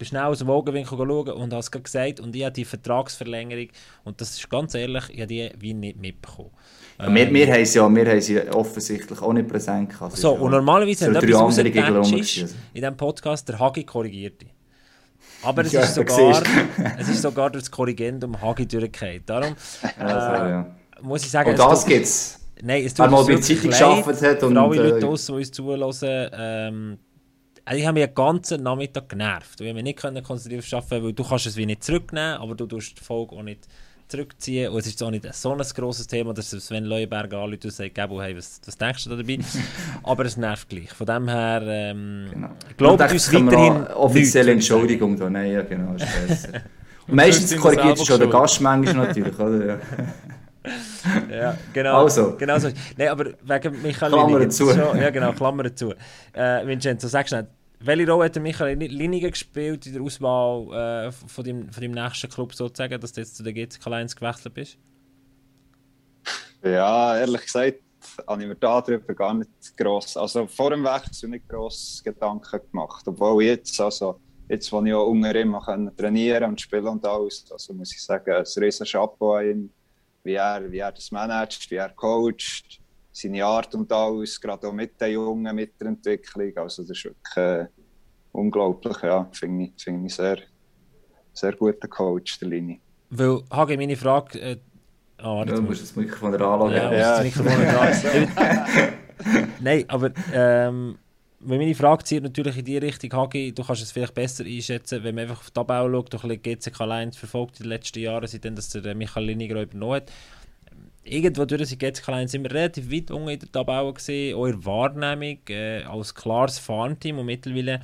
schnell aus dem Augenwinkel schauen und habe es gesagt und ich habe die Vertragsverlängerung und das ist ganz ehrlich, ich habe die wie nicht mitbekommen.
Ja, wir, wir haben sie ja, wir haben sie offensichtlich auch nicht präsent
gehabt. So, und normalerweise, wenn etwas rausgepatcht ist, in diesem Podcast, der Hagi korrigiert dich. Aber es, ist sogar, es ist sogar durch das Korrigendum Hagi durchgefallen. Darum äh, also, ja. muss ich sagen...
Und das gibt es.
Nein, es tut
mir wirklich leid, hat
und, für alle Leute, äh, die uns zuhören, ähm, also ich habe mich den ganzen Nachmittag genervt. Ich konnte mich nicht konzentriert arbeiten, weil du kannst es wie nicht zurücknehmen, aber du tust die Folge auch nicht zurückziehen. Und es ist auch nicht so ein grosses Thema, dass Sven Leuenberg anruft und sagt, hey, was, was denkst du da dabei? <laughs> Aber es nervt gleich. Von dem her, ähm, genau. glaubt uns weiterhin
Offizielle Entschuldigung da. Nein, ja genau, ist besser. <laughs> Und meistens korrigiert schon der Gast manchmal natürlich, oder? <laughs>
ja, genau.
Also.
genau so. Nein, aber wegen Michael
Klammer zu.
ja, genau, Klammer zu. Äh, Vincenzo, du nicht, welche Rolle hat Michael Liniger gespielt in der Auswahl äh, von, deinem, von deinem nächsten Club sozusagen, dass du jetzt zu der GCK 1 gewechselt bist?
Ja, ehrlich gesagt habe ich mir darüber gar nicht gross, also vor dem Wechsel nicht gross Gedanken gemacht. Obwohl jetzt, also jetzt, wo ich auch unter ihm trainieren und spielen und alles, also muss ich sagen, ein riesen Chapeau an ihn, wie er, wie er das managt, wie er coacht seine Art und alles, gerade auch mit den Jungen, mit der Entwicklung. Also das ist wirklich äh, unglaublich, ja, finde ich, find ich sehr, sehr guter Coach, der Linie.
Weil, Hage, meine Frage... Äh,
oh, ja, du musst das Mikrofon anlegen.
Ja, ja. das Mikrofon <laughs> Nein, aber ähm, meine Frage zieht natürlich in die Richtung, Hagi, du kannst es vielleicht besser einschätzen, wenn man einfach auf die Tabelle schaut, durch GCK 1 verfolgt in den letzten Jahren, seitdem dass der Michael Liniger übernommen hat irgendwo durch sind jetzt klein sind wir relativ weit unten in der Tabelle gesehen, auch Wahrnehmung äh, als klares Farmteam und mittlerweile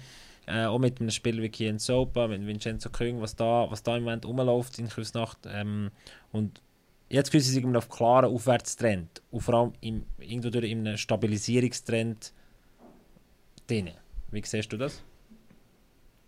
äh, auch mit einem Spiel wie Kien Sopa, mit Vincenzo Küng, was da, was da im Moment rumläuft in Küsnacht ähm, und jetzt fühlen sie sich auf klaren Aufwärtstrend und vor allem im, irgendwo durch in einem Stabilisierungstrend drin. Wie siehst du das?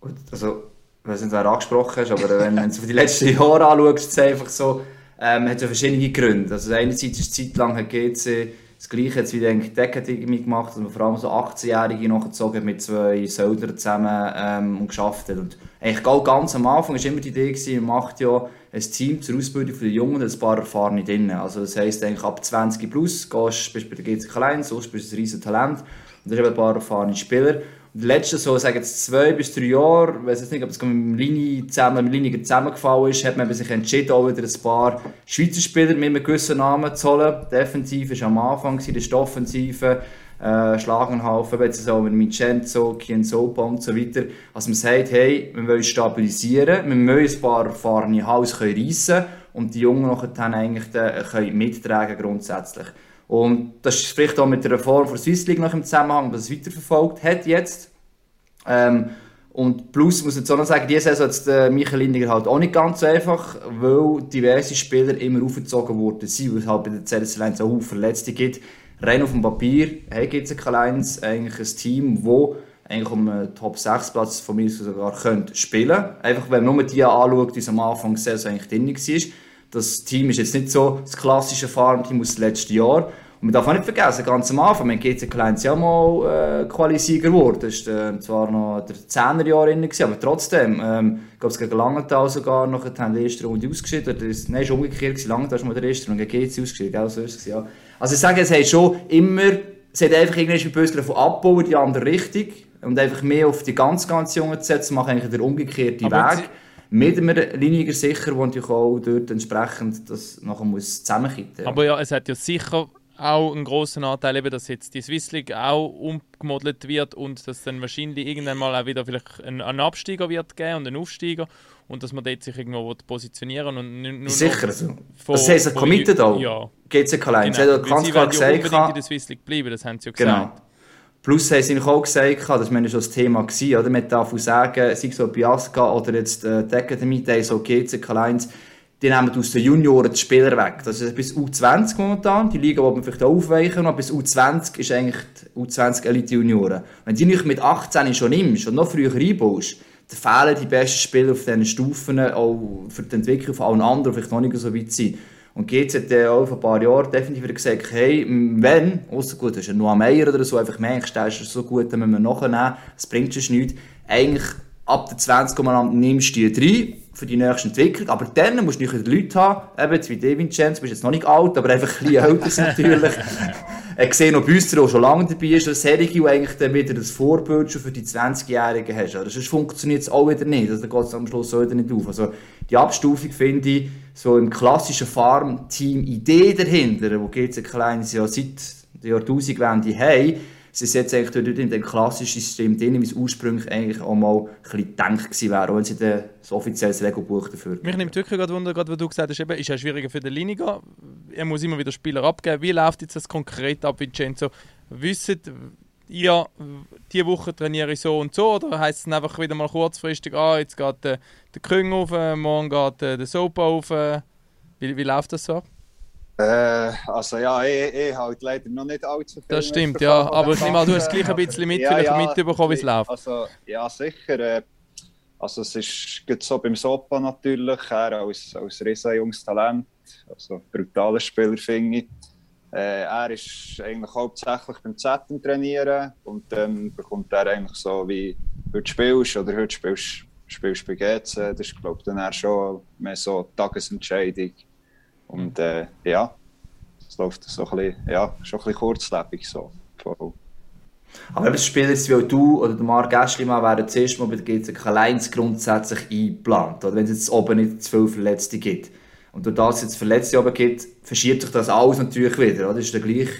Gut, also ich weiß nicht, angesprochen hast, aber wenn, wenn du die letzten Jahre anschaust, ist es einfach so, ähm, hat ja verschiedene Gründe. Also einerseits ist Zeit lang hat GC das Gleiche jetzt wie die Deckenakademie gemacht, dass man vor allem so 18-Jährige nachgezogen mit zwei Söldern zusammen ähm, und geschafft hat. Und eigentlich ganz am Anfang war immer die Idee, gewesen, man macht ja ein Team zur Ausbildung der Jungen und ein paar Erfahrene drin. Also das heisst eigentlich ab 20 plus gehst, bist du bei der GC Klein, sonst bist du ein riesen Talent und da hast ein paar erfahrene Spieler die letzten so, sagen jetzt zwei bis drei Jahre, ich weiß nicht, ob es mit Linie zusammen, mit Linie zusammengefallen ist, hat man sich entschieden, auch wieder ein paar Schweizer Spieler mit einem gewissen Namen zu holen. Defensiv war am Anfang, die Offensive, äh, Schlagenhaufen, jetzt auch mit Vincenzo, Kienzopa und so weiter. Also man sagt, hey, wir wollen stabilisieren, wir müssen ein paar erfahrene Haus reissen und die Jungen dann eigentlich können mittragen grundsätzlich. Und das spricht auch mit der Reform der Swiss League noch im Zusammenhang, was es weiterverfolgt hat jetzt. Ähm, und plus muss ich auch noch sagen, diese Saison hat äh, Michael Lindiger halt auch nicht ganz so einfach, weil diverse Spieler immer aufgezogen worden sind, weil es halt bei der CSL 1 auch Verletzte gibt. Rein auf dem Papier hey, gibt es eigentlich ein Team, das eigentlich um einen Top 6 Platz von mir sogar könnte spielen. Einfach wenn man nur die anschaut, die am Anfang der Saison eigentlich drin war. Das Team ist jetzt nicht so das klassische Farmteam aus dem letzten Jahr. Und man darf auch nicht vergessen, ganz am Anfang, wir GC Kleins ja mal äh, Qualisieger geworden. Das war äh, zwar noch der 10er Jahr drin, aber trotzdem, ähm, ich glaube, es gegen Langenthal sogar noch in der ersten Runde ausgeschieden. Oder nein, es war umgekehrt, Langenthal ist mal der erste Runde gegen GC ausgeschieden, gell? So ist es, ja. Also ich sage, es hat schon immer, es hat einfach irgendwie Böse von abbauen, die andere Richtung. Und einfach mehr auf die ganz, ganz Jungen zu setzen, macht eigentlich der umgekehrte aber Weg mit einem Liniger sicher, der natürlich auch dort entsprechend das nachher muss zusammenkippen.
Aber ja, es hat ja sicher auch einen großen Anteil, eben, dass jetzt die Swiss League auch umgemodelt wird und dass dann wahrscheinlich irgendwann mal auch wieder vielleicht einen, einen Absteiger wird geben und einen Aufsteiger und dass man dort sich irgendwo positionieren und
nur Sicher so. Von, das heißt, committed auch.
Ja.
GCK Line. Genau. Sie hat ganz
klar gesagt, unbedingt in der Swiss League bleiben, das haben sie ja
genau. Plus haben sie auch gesagt, das war schon das Thema, gewesen, oder? man darf auch sagen, sei es so Biasca oder jetzt äh, die Academy, die so GCK Lines, die nehmen aus den Junioren die Spieler weg. Das ist bis U20 momentan, die Liga, wo man vielleicht aufweichen, aber bis U20 ist eigentlich die U20 Elite Junioren. Wenn du nicht mit 18 schon nimmst und noch früher reinbaust, dann fehlen die besten Spieler auf diesen Stufen, auch für die Entwicklung von allen anderen, die vielleicht noch nicht so weit sind. Und GZ hat äh, auch vor ein paar Jahren definitiv gesagt, hey, wenn, außer gut, ist ein Noah Meyer oder so, einfach merkst, der ist so gut, dann müssen wir nachnehmen, das bringt schon nichts. Eigentlich ab der 20 nimmst du die rein für die nächste Entwicklung, aber dann musst du nicht Leute haben, eben wie David Chance, du bist jetzt noch nicht alt, aber einfach ein bisschen älter <laughs> natürlich. Sehe noch Büster, der schon lange dabei ist, dass Sergio du eigentlich dann wieder das Vorbild schon für die 20-Jährigen hast. Also sonst funktioniert es auch wieder nicht, also dann geht es am Schluss auch wieder nicht auf. Also die Abstufung finde ich, so im klassischen Farm-Team-Idee dahinter, wo GC Kleines ja seit der Jahrtausendwende haben, sie jetzt eigentlich dort in dem klassischen System drin, wie es ursprünglich eigentlich auch mal ein bisschen gedacht wäre, auch wenn sie das offizielles Regelbuch dafür
Mich nimmt wirklich gerade Wunder, gerade, was du gesagt hast, eben, ist ja schwieriger für den Liniger. Er muss immer wieder Spieler abgeben. Wie läuft jetzt das konkret ab, Vincenzo? Wissen ihr, diese Woche trainiere ich so und so, oder heisst es einfach wieder mal kurzfristig, ah, jetzt geht der, der Küng auf, morgen geht der Sopa auf. Wie, wie läuft das so ab?
Äh, also ja, ich, ich halt leider noch nicht allzu viel.
Das stimmt, ja. Aber ich nehme an, du hast gleich ein bisschen mit, ja, ja, mitbekommen, wie es läuft.
Also, ja, sicher. Äh, also es ist so beim Sopa natürlich, er als, als riesen Talent, also brutaler Spieler finde ich. Äh, er ist eigentlich hauptsächlich beim Z trainieren und dann bekommt er eigentlich so wie heute spielst oder heute spielst, spielst bei GC, das ist glaube ich dann schon mehr so Tagesentscheidung und äh, ja, es läuft so ein bisschen, ja, schon ein bisschen kurzlebig so. Voll.
Aber wenn Spieler wie du oder der Marc Eschlimann wären zuerst mal bei der GC Alliance grundsätzlich eingeplant. Oder wenn es jetzt oben nicht zu viele Verletzte gibt. Und durch das jetzt Verletzte oben gibt, verschiebt sich das alles natürlich wieder. Oder? Das ist der gleich.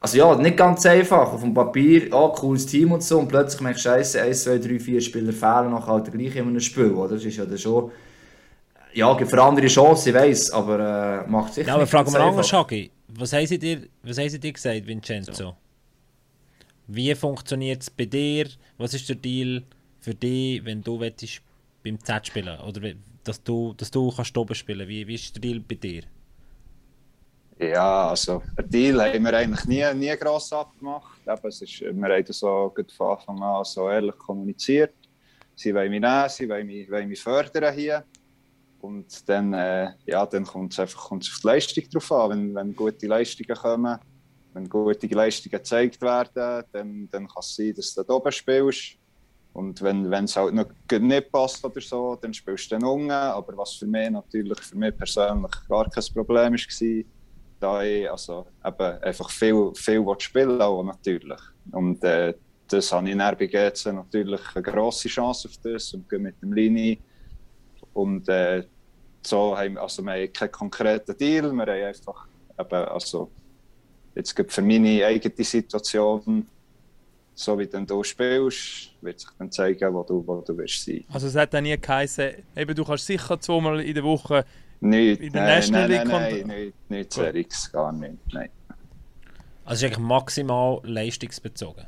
Also ja, nicht ganz einfach. Auf dem Papier, ah, cooles Team und so. Und plötzlich merkst du, Scheiße, 1, 2, 3, 4 Spieler fehlen, nachher halt gleich in einem Spiel. Oder? Das ist ja dann schon ja, gibt für andere Chancen, ich weiss, aber äh, macht sicher
Ja, aber fragen wir anders, Schagi. Was haben sie dir, was haben sie dir gesagt, Vincenzo? So. Wie funktioniert es bei dir? Was ist der Deal für dich, wenn du willst, beim Z spielen Oder dass du, dass du kannst oben spielen wie, wie ist der Deal bei dir?
Ja, also ein Deal haben wir eigentlich nie, nie gross abgemacht. Eben, es ist, wir haben das so von Anfang an so ehrlich kommuniziert. Sie wollen mich nehmen, sie wollen mich, wollen mich fördern hier. Und dann, äh, ja, dann kommt es einfach kommt's auf die Leistung drauf an. Wenn, wenn gute Leistungen kommen, wenn gute Leistungen gezeigt werden, dann, dann kann es sein, dass du da oben spielst. Und wenn es halt noch nicht passt oder so, dann spielst du dann unten. Aber was für mich natürlich, für mich persönlich gar kein Problem war, da ich also eben einfach viel, viel spielen auch natürlich. Und äh, das habe ich in RBGC natürlich eine grosse Chance auf das und mit dem Linie. Und äh, so haben, also wir haben keinen konkreten Deal, wir haben einfach eben, also jetzt für meine eigene Situation, so wie du spielst, wird sich dann zeigen, wo du, wo du wirst sein.
Also es hat dann nie geheißen, eben du kannst sicher zweimal in der Woche
nicht, in der nein, National League nein, nein, nein, nicht, nicht Serix, gar nicht, nein.
Also es ist eigentlich maximal leistungsbezogen?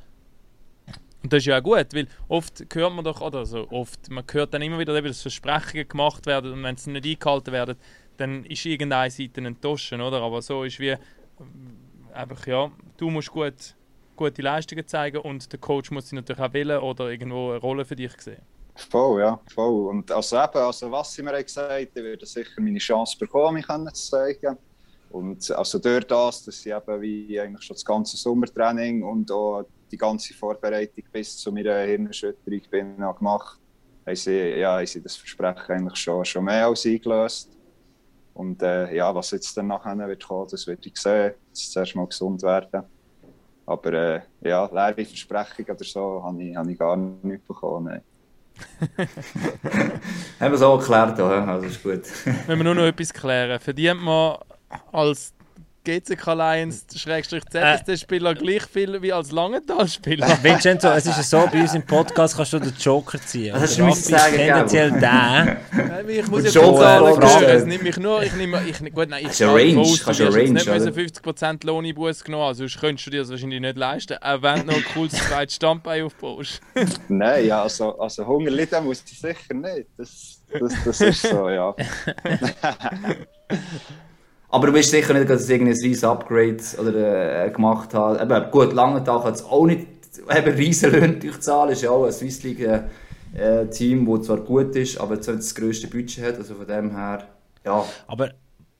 Und das ist ja auch gut, weil oft hört man doch, oder so oft, man hört dann immer wieder, dass Versprechungen gemacht werden und wenn sie nicht eingehalten werden, dann ist irgendeine Seite enttäuscht, oder? Aber so ist wie, einfach, ja, du musst gut, gute Leistungen zeigen und der Coach muss sie natürlich auch wählen oder irgendwo eine Rolle für dich sehen.
Voll, ja, voll. Und also eben, also was sie mir gesagt haben, ich werde sicher meine Chance bekommen, mich zu zeigen. Und also durch das, dass sie eben wie eigentlich schon das ganze Sommertraining und auch die ganze Vorbereitung bis zu meiner Hirnerschütterung bin gemacht, haben sie, ja, haben sie das Versprechen eigentlich schon, schon mehr als eingelöst. Und äh, ja, was jetzt dann nachher wird kommen, das wird ich sehen. Jetzt zuerst mal gesund werden. Aber äh, ja, leere Versprechungen oder so habe ich, habe ich gar nicht bekommen. <laughs>
Haben wir es auch geklärt, also ist gut.
Wenn wir nur noch etwas klären, verdient man als GCK Lions Schrägstrich ZSD-Spieler gleich viel wie als Langenthal-Spieler.
Vincenzo, es ist so, bei uns im Podcast kannst du den Joker ziehen.
Das hast du mir sagen,
tendenziell
den.
Ich muss jetzt Zahlen hören. Es nimmt mich nur, ich nehme, ich, gut, nein, ich
kann Range, du Range,
nicht mehr 50% Lohn in Bus genommen, also sonst könntest du dir das wahrscheinlich nicht leisten, auch wenn du noch ein cooles zweites Standbein aufbaust. <laughs>
nein, ja, also, also Hunger leiden muss ich sicher nicht. Das, das, das ist so, ja. <laughs>
Aber du bist sicher nicht, dass es irgendein riesiges Upgrade oder, äh, gemacht hat. Eben, gut, lange Tag hat es auch nicht <laughs> eben riesen Löhne durchzahlen. Es ist ja auch ein Swiss League äh, Team, das zwar gut ist, aber jetzt das grösste Budget hat. Also von dem her, ja.
Aber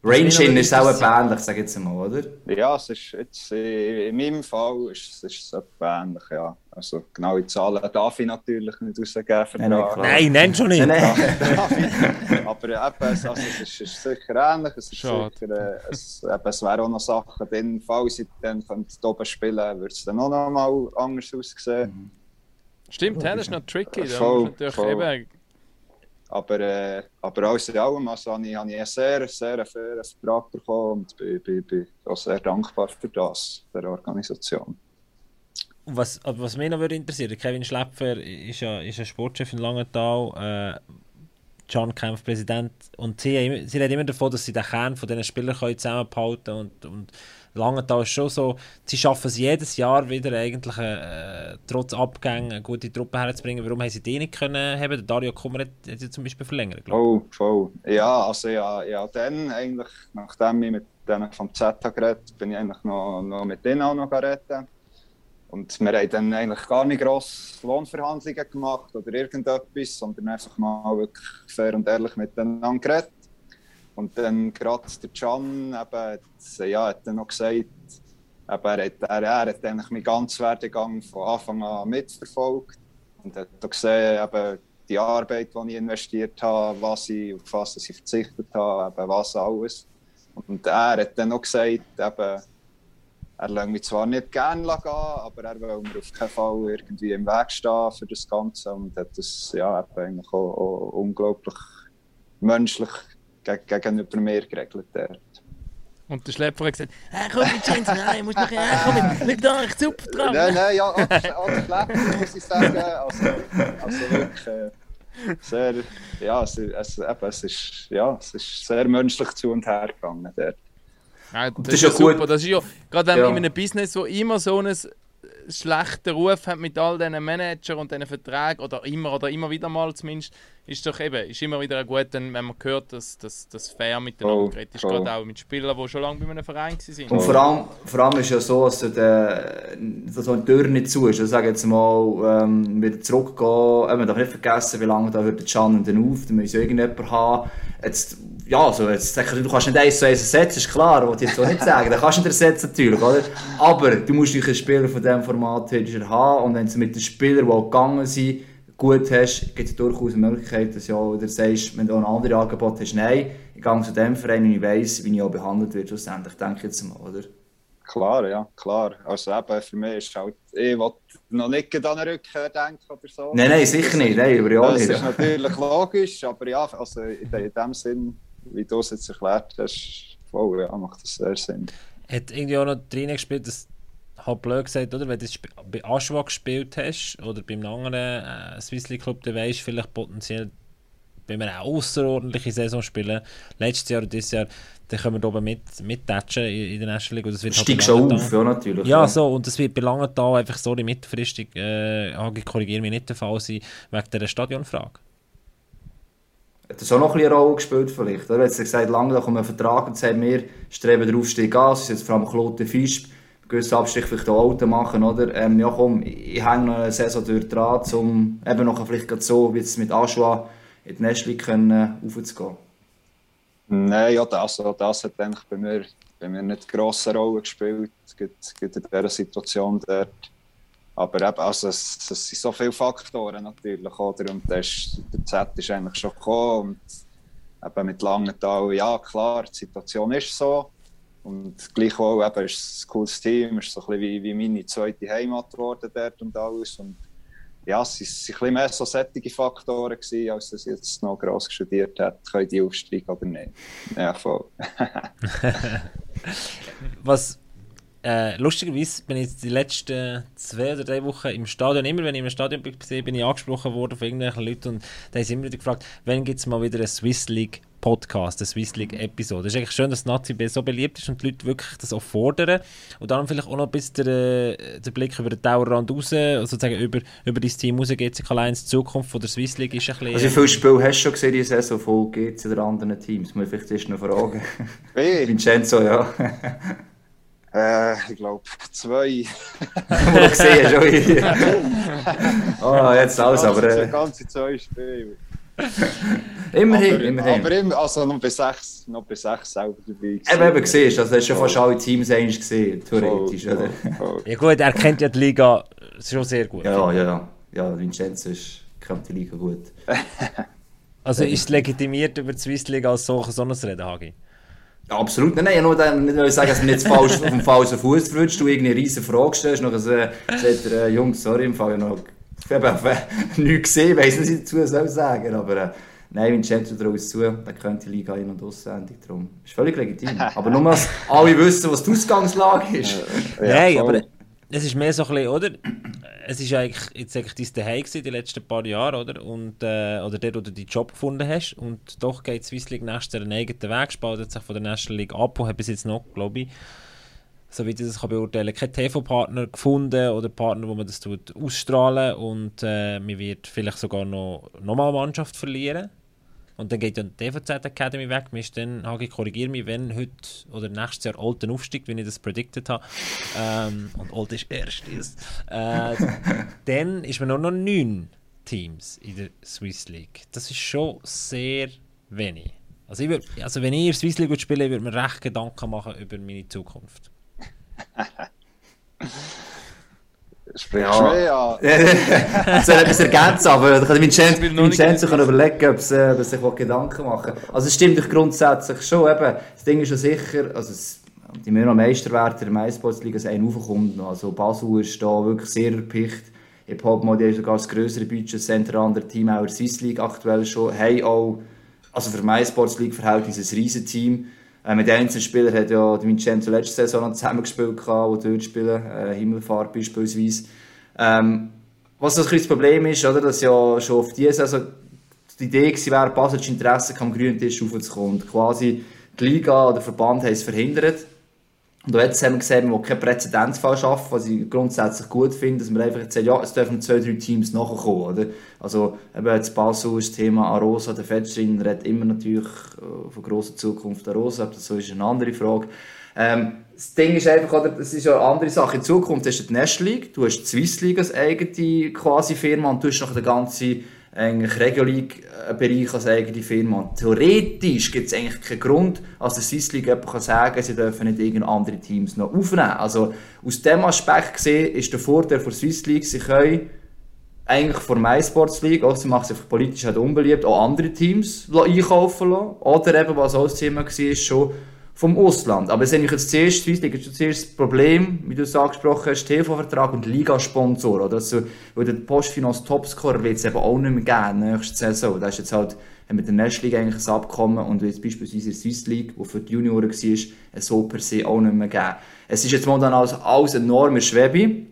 Range ist auch ähnlich, sage ich jetzt mal, oder?
Ja, es ist jetzt, in meinem Fall ist, ist es ähnlich, ja. Also genaue Zahlen darf ich natürlich nicht rausgeben.
Nein, nein, nein, schon nicht.
Nein, nein. <laughs> Aber eben, also, es, ist, sicher ähnlich. Es, ist sicher, äh, es, eben, es wären auch noch Sachen drin, falls ich dann oben spielen könnte, würde es dann auch noch mal anders aussehen. Mhm.
Stimmt, das ist noch tricky. Da voll, natürlich voll. eben
aber, äh, aber alles in allem also habe, ich, habe ich einen sehr, sehr fairen Vertrag bekommen und bin, bin, bin auch sehr dankbar für das, der Organisation.
Was, was mich noch würde interessieren, Kevin Schlepfer ist ja, ist ja Sportchef in Langenthal, äh, John Kempf Präsident und sie, sie reden immer davon, dass sie den Kern von diesen Spielern zusammenhalten und, und Langenthal ist schon so, sie schaffen es jedes Jahr wieder eigentlich, äh, trotz Abgängen, eine gute Truppe herzubringen. Warum haben sie die nicht können haben? Dario Kummer hat, hat sie zum Beispiel verlängert,
Oh, voll. Ja, also ja, ja, dann eigentlich, nachdem ich mit denen vom Z geredet bin ich eigentlich noch, noch mit denen auch noch geredet. Und wir haben dann eigentlich gar nicht gross Lohnverhandlungen gemacht oder irgendetwas, sondern einfach mal wirklich fair und ehrlich miteinander geredet. Und dann gerade der Can eben, ja, hat dann noch gesagt, eben, er, hat, er, er hat eigentlich meinen ganzen Werdegang von Anfang an mitverfolgt und hat auch gesehen, eben, die Arbeit, die ich investiert habe, was ich, auf was ich verzichtet habe, eben, was alles. Und er hat dann noch gesagt, eben, er lässt mich zwar nicht gerne gehen, aber er will mir auf keinen Fall irgendwie im Weg stehen für das Ganze und hat das ja, eigentlich auch, auch unglaublich menschlich gegenüber mir geregelt dort.
Und der Schlepper hat gesagt, hey, komm mit Vincenzo, nein, musst mich, hey, komm mit, da, ich super dran.
Nein, nein, ja, auch der Schlepper muss ich sagen, also, also wirklich äh, sehr, ja, es, es, eben, es, ist, ja, es ist sehr menschlich zu und her gegangen dort.
Ja, das, das, ist ja super, das ist ja, gerade wenn ja. in einem Business, wo immer so ein schlechten Ruf hat mit all diesen Managern und diesen Verträgen, oder immer oder immer wieder mal zumindest, ist doch eben, ist immer wieder gut, wenn man hört, dass das fair miteinander oh, geredet ist. Oh. Gerade auch mit Spielern, die schon lange bei einem Verein waren.
Und vor allem, vor allem ist ja so, dass, der, dass so eine Tür nicht zu ist. Ich sage jetzt mal, ähm, wieder zurückgehen, man darf nicht vergessen, wie lange da hört der Can dann auf, da muss ja irgendjemand haben. Jetzt, ja, also jetzt, du kannst nicht eins zu eins ersetzen, ist klar, wollte ich jetzt auch nicht sagen. Dann kannst du nicht ersetzen natürlich, oder? Aber du musst einen Spieler von diesem Format haben und wenn es mit den Spielern, die gegangen sind, gut hast, gibt es durchaus eine Möglichkeit, dass du ja wieder sagst, wenn du auch ein anderes Angebot hast, nein, ich gehe zu dem Verein und ich weiss, wie ich auch behandelt werde, schlussendlich, denke ich jetzt mal, oder?
Klar, ja, klar. Also eben, für mich ist halt, ich will noch nicht an eine Rückkehr denken oder so.
Nein, nein, sicher nicht, nein, aber ja
Das ist natürlich logisch, aber ja, also in, in dem Sinn, wie du es jetzt erklärt hast, voll, ja, macht das sehr Sinn.
Hat irgendwie auch noch drin gespielt, dass halt blöd gesagt, oder? Wenn du bei Aschwa gespielt hast oder beim anderen äh, Swiss League Club, dann weißt du vielleicht potenziell, wenn wir eine außerordentliche Saison spielen, letztes Jahr oder dieses Jahr, dann können wir da oben mit, mittätschen in, in der National League.
Und das Steigt schon auf, ja, natürlich.
Ja, ja, so, und das wird bei langen da einfach so mittelfristig, äh, korrigiere mich nicht der Fall sein, wegen der Stadionfrage.
Hat das auch noch ein eine Rolle gespielt vielleicht? Oder? Jetzt gesagt, lange da kommt ein Vertrag und sagt, wir streben den Aufstieg an, das ist jetzt vor allem Claude Fisch, gewissen Abstrich vielleicht auch Auto machen, oder? Ähm, ja komm, ich hänge noch eine Saison durch dran, um eben noch vielleicht so wie jetzt mit Aschua in die Nestli können aufzugehen.
Nein, ja, das, das hat eigentlich bei mir, bei mir nicht grosse Rolle gespielt, gibt in dieser Situation dort. Aber eben, also es, es sind so viele Faktoren natürlich, oder? Und der, der Z ist eigentlich schon gekommen und eben mit Langenthal, ja klar, die Situation ist so. Und gleichwohl eben, ist es ein cooles Team, ist so ein bisschen wie, wie meine zweite Heimat geworden dort und alles. Und ja, es waren ein bisschen mehr so sättige Faktoren, gewesen, als dass ich jetzt noch gross studiert hätte, können die aufsteigen oder nicht. Ja, voll. <laughs> <laughs>
Was äh, lustigerweise bin ich jetzt die letzten zwei oder drei Wochen im Stadion, immer wenn ich im Stadion bin, bin ich angesprochen worden von irgendwelchen Leuten und da haben sie immer wieder gefragt, wann gibt es mal wieder eine Swiss League Podcast, eine Swiss League Episode. Es ist eigentlich schön, dass Nazi B so beliebt ist und die Leute wirklich das auch fordern. Und dann vielleicht auch noch bis der, äh, der Blick über den Dauerrand raus, also sozusagen über, über dein Team raus, GC Alliance, die Zukunft von der Swiss League ist ein bisschen...
Also wie viele Spiele hast du schon gesehen, die Saison von GC oder anderen Teams? Muss ich vielleicht erst noch fragen.
Hey.
Vincenzo, ja.
Äh, ich glaube, zwei. <laughs>
Wo gesehen schon. <laughs> oh, jetzt alles, aber.
Äh... ganze zwei Spiele.
immerhin,
aber,
immerhin.
Aber immer, also noch bei sechs, noch bei sechs selber dabei.
Eben, eben siehst, also hast schon fast alle Teams eigentlich gesehen, theoretisch, voll, oder?
Voll. Ja gut, er kennt ja die Liga schon sehr gut.
Ja, ja, ja. Ja, Vincenzo ist, kennt die Liga gut. <laughs>
also ist es legitimiert, über die Swiss League als solches so zu reden, Hagi?
Absolut. Nein, nein, nur dann, nicht nur sagen, dass du nicht falsch, auf dem falschen Fuß verrutscht, du irgendeine riesige Frage stellst, noch sagt er, äh, Jungs, sorry, im Fall noch, ich habe nichts gesehen, weiss nicht, was ich dazu soll sagen, aber äh, nein, Vincenzo traut zu, dann könnte die Liga in- und aussendig, darum ist völlig legitim. Aber nur, dass alle wissen, was die Ausgangslage ist.
Ja, nein, aber es ist mehr so ein bisschen, oder? Es ist eigentlich jetzt eigentlich dein Zuhause gewesen, die letzten paar Jahre, oder? Und, äh, oder der, wo du deinen Job gefunden hast. Und doch geht die Swiss League Jahr einen eigenen Weg, spaltet sich von der National League ab und hat bis jetzt noch, glaube ich, so wie ich das kann beurteilen kann, keinen TV-Partner gefunden oder Partner, wo man das tut, ausstrahlen und äh, man wird vielleicht sogar noch, mal Mannschaft verlieren. Und dann geht dann die DVZ Academy weg. Mir ist dann, Hagi, korrigiere mich, wenn heute oder nächstes Jahr Olten aufsteigt, wie ich das predicted habe. Ähm, und Olten ist erstes. Äh, <laughs> dann ist man nur noch neun Teams in der Swiss League. Das ist schon sehr wenig. Also, ich würd, also wenn ich in der Swiss League spiele, würde ich mir recht Gedanken machen über meine Zukunft. <laughs>
Schwer, ja. <laughs>
ja. soll etwas ergänzen, aber da kann Vincenzo, Vincenzo kann überlegen, ob er äh, sich Gedanken machen Also es stimmt grundsätzlich schon, eben, das Ding ist ja sicher, also es, die müssen noch Meisterwerte in der dass einer raufkommt. Also Basel ist da wirklich sehr erpicht. Hip-Hop Modi sogar das größere Budget, Center andere Team auch in der Swiss League aktuell schon. Hey auch, also für League Verhältnis ein Riesenteam. Äh, mit Einzelspielern hat ja Vincenzo letzte Saison noch zusammengespielt, die dort spielen, äh, Himmelfahrt beispielsweise. Ähm, was das, das Problem ist, oder, dass ja schon auf diese Saison die Idee war, Basel das Interesse am grünen Tisch aufzukommen. Und quasi die Liga oder der Verband haben es verhindert. Und jetzt haben wir gesehen, wir wollen keinen Präzedenzfall schaffen, was ich grundsätzlich gut finde, dass wir einfach jetzt ja, es dürfen zwei, drei Teams nachkommen, oder? Also, eben jetzt Basel ist das Thema Arosa, der Fetschrin redet immer natürlich äh, von grosser Zukunft Arosa, ob das ist, eine andere Frage. Ähm, das Ding ist einfach, oder, das ist ja eine andere Sache. In Zukunft hast du die National League, du hast die Swiss League als eigene quasi Firma und du hast noch den ganzen eigentlich Regio League-Bereich als eigene Firma. Theoretisch gibt es eigentlich keinen Grund, als der Swiss League jemand kann sagen sie dürfen nicht irgendeine andere Teams noch aufnehmen. Also aus diesem Aspekt gesehen ist der Vorteil der Swiss League, sie können eigentlich vor MySports League, auch sie macht es politisch halt unbeliebt, auch andere Teams einkaufen lassen. Oder eben, was auch das Thema war, schon vom Ausland. Aber es ist eigentlich zuerst, Swiss League ist zuerst das Problem, wie du es angesprochen hast, TV-Vertrag und Ligasponsor. Oder? Also, weil der Postfinance Topscorer wird es eben auch nicht mehr geben nächste Saison. Da ist jetzt halt mit der National League eigentlich ein Abkommen und jetzt beispielsweise in der Swiss League, die für die Junioren war, so per se auch nicht mehr geben. Es ist jetzt momentan alles, alles enorm Schwebe.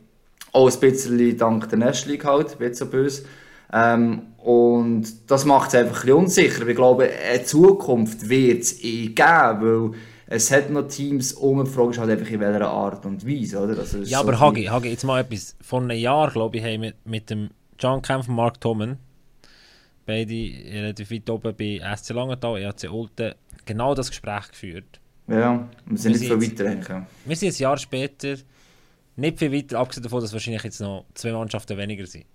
Auch ein bisschen dank der National League halt, wird so böse. Ähm, und das macht es einfach ein bisschen unsicher. Ich glaube, eine Zukunft wird es eh geben, weil es hat noch Teams um, die Frage ist halt einfach in welcher Art und Weise, oder? Also
ja, aber so Hagi, Hagi, jetzt mal etwas. Vor einem Jahr, glaube ich, haben wir mit dem John Kempf und Mark Tommen, beide relativ weit oben bei SC Langenthal, EAC Ulten, genau das Gespräch geführt.
Ja, wir sind wir nicht viel weiter denken.
Wir sind ein Jahr später nicht viel weiter, abgesehen davon, dass wahrscheinlich jetzt noch zwei Mannschaften weniger sind.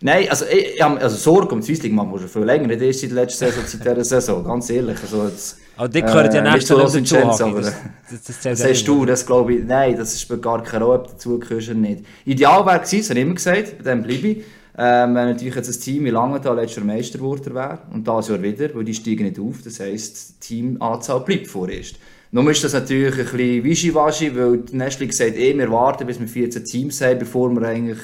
Nein, also, ich, also Sorge um die Swiss League machen wir schon viel länger, nicht erst seit der letzten Saison, seit dieser Saison, ganz ehrlich. Also jetzt,
aber die gehören ja äh, nächstes Jahr
dazu, Chance, aber das, das, das, das sagst du, das glaube ich, nein, das spielt gar keine Rolle, ob dazu gehörst oder nicht. Ideal wäre gewesen, das habe ich immer gesagt, bei dem bleibe ich, ähm, wenn natürlich jetzt ein Team wie Langenthal letztes Jahr Meister geworden wäre und das Jahr wieder, weil die steigen nicht auf, das heisst, die Teamanzahl bleibt vorerst. Nun ist das natürlich ein bisschen wischiwaschi, weil die Nestle sagt, eh, wir warten, bis wir 14 Teams haben, bevor wir eigentlich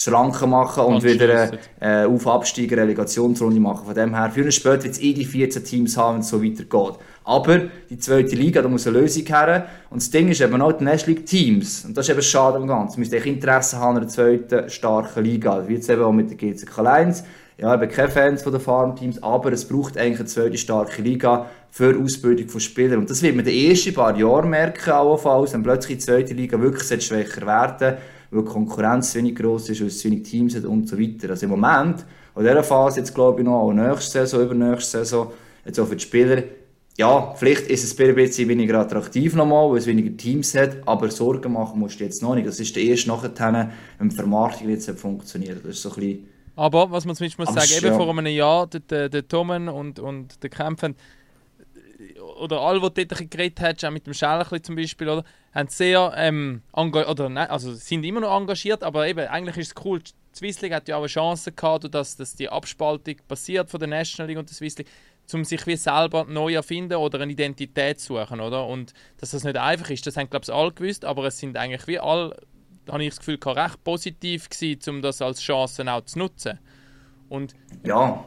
Schranken machen und, wieder äh, auf Abstieg, Relegationsrunde machen. Von dem her, für einen später wird es eh die 14 Teams haben, wenn es so weitergeht. Aber die zweite Liga, da muss eine Lösung her. Und das Ding ist eben auch die National League Teams. Und das ist eben schade am Ganzen. Man müsste Interesse haben an einer zweiten starken Liga. Wie jetzt eben auch mit der GCK Lions. Ja, ich bin kein Fan von den Farmteams, aber es braucht eigentlich eine zweite starke Liga für Ausbildung von Spielern. Und das wird man in den ersten paar Jahren merken, allenfalls, wenn plötzlich die zweite Liga wirklich schwächer werden weil die Konkurrenz wenig groß ist, weil es wenig Teams hat und so weiter. Also im Moment, in dieser Phase jetzt glaube ich noch, auch nächste Saison, übernächste Saison, jetzt auch für die Spieler, ja, vielleicht ist es ein bisschen weniger attraktiv nochmal, weil es weniger Teams hat, aber Sorgen machen musst du jetzt noch nicht. Das ist der erste nachher, wenn die Vermarktung jetzt funktioniert. Das ist so ein bisschen
Aber was man zumindest muss sagen, eben ja. vor einem Jahr, der, der, der Tomen und, und der Kämpfen, oder alle, die dort geredet haben, auch mit dem Schelchli zum Beispiel, oder, haben sehr, ähm, oder nein, also sind immer noch engagiert, aber eben, eigentlich ist es cool, die Swiss League hat ja auch eine Chance gehabt, dass, dass die Abspaltung passiert von der National League und der Swiss League, um sich wie selber neu erfinden oder eine Identität zu suchen, oder? Und dass das nicht einfach ist, das haben glaube ich alle gewusst, aber es sind eigentlich wie alle, habe ich das Gefühl, recht positiv gewesen, um das als Chance auch zu nutzen. Und
ja.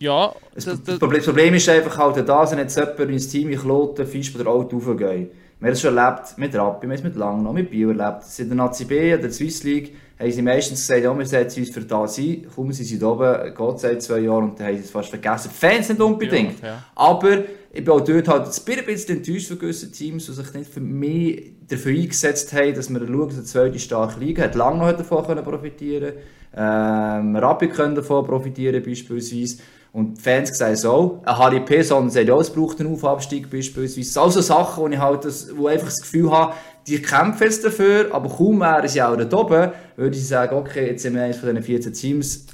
Ja,
das, das, das, Problem ist einfach halt, da sind jetzt jemand ins Team wie Kloten, Fisch oder Auto aufgehen. Wir haben es schon erlebt mit Rappi, wir haben es mit Langnau, mit Bio erlebt. In der Nazi B, der Swiss League, haben sie meistens gesagt, ja, wir setzen uns für das ein. Kommen sie sind oben, Gott seit zwei Jahren und dann haben sie es fast vergessen. Fans nicht unbedingt. Ja, ja. Aber ich bin auch dort halt ein bisschen enttäuscht von gewissen Teams, die sich nicht für mich dafür eingesetzt haben, dass wir schauen, dass eine zweite starke Liga hat. Lange noch davon profitieren ähm, Rapid können davon profitieren beispielsweise. Und die Fans sagen so, ein Harry P. Sondern ja, es braucht einen Aufabstieg beispielsweise. Also Sachen, wo ich halt das, wo einfach das Gefühl habe, die kämpfen jetzt dafür, aber kaum wären sie auch da oben, würde ich sagen, okay, jetzt sind wir eines von diesen 14 Teams,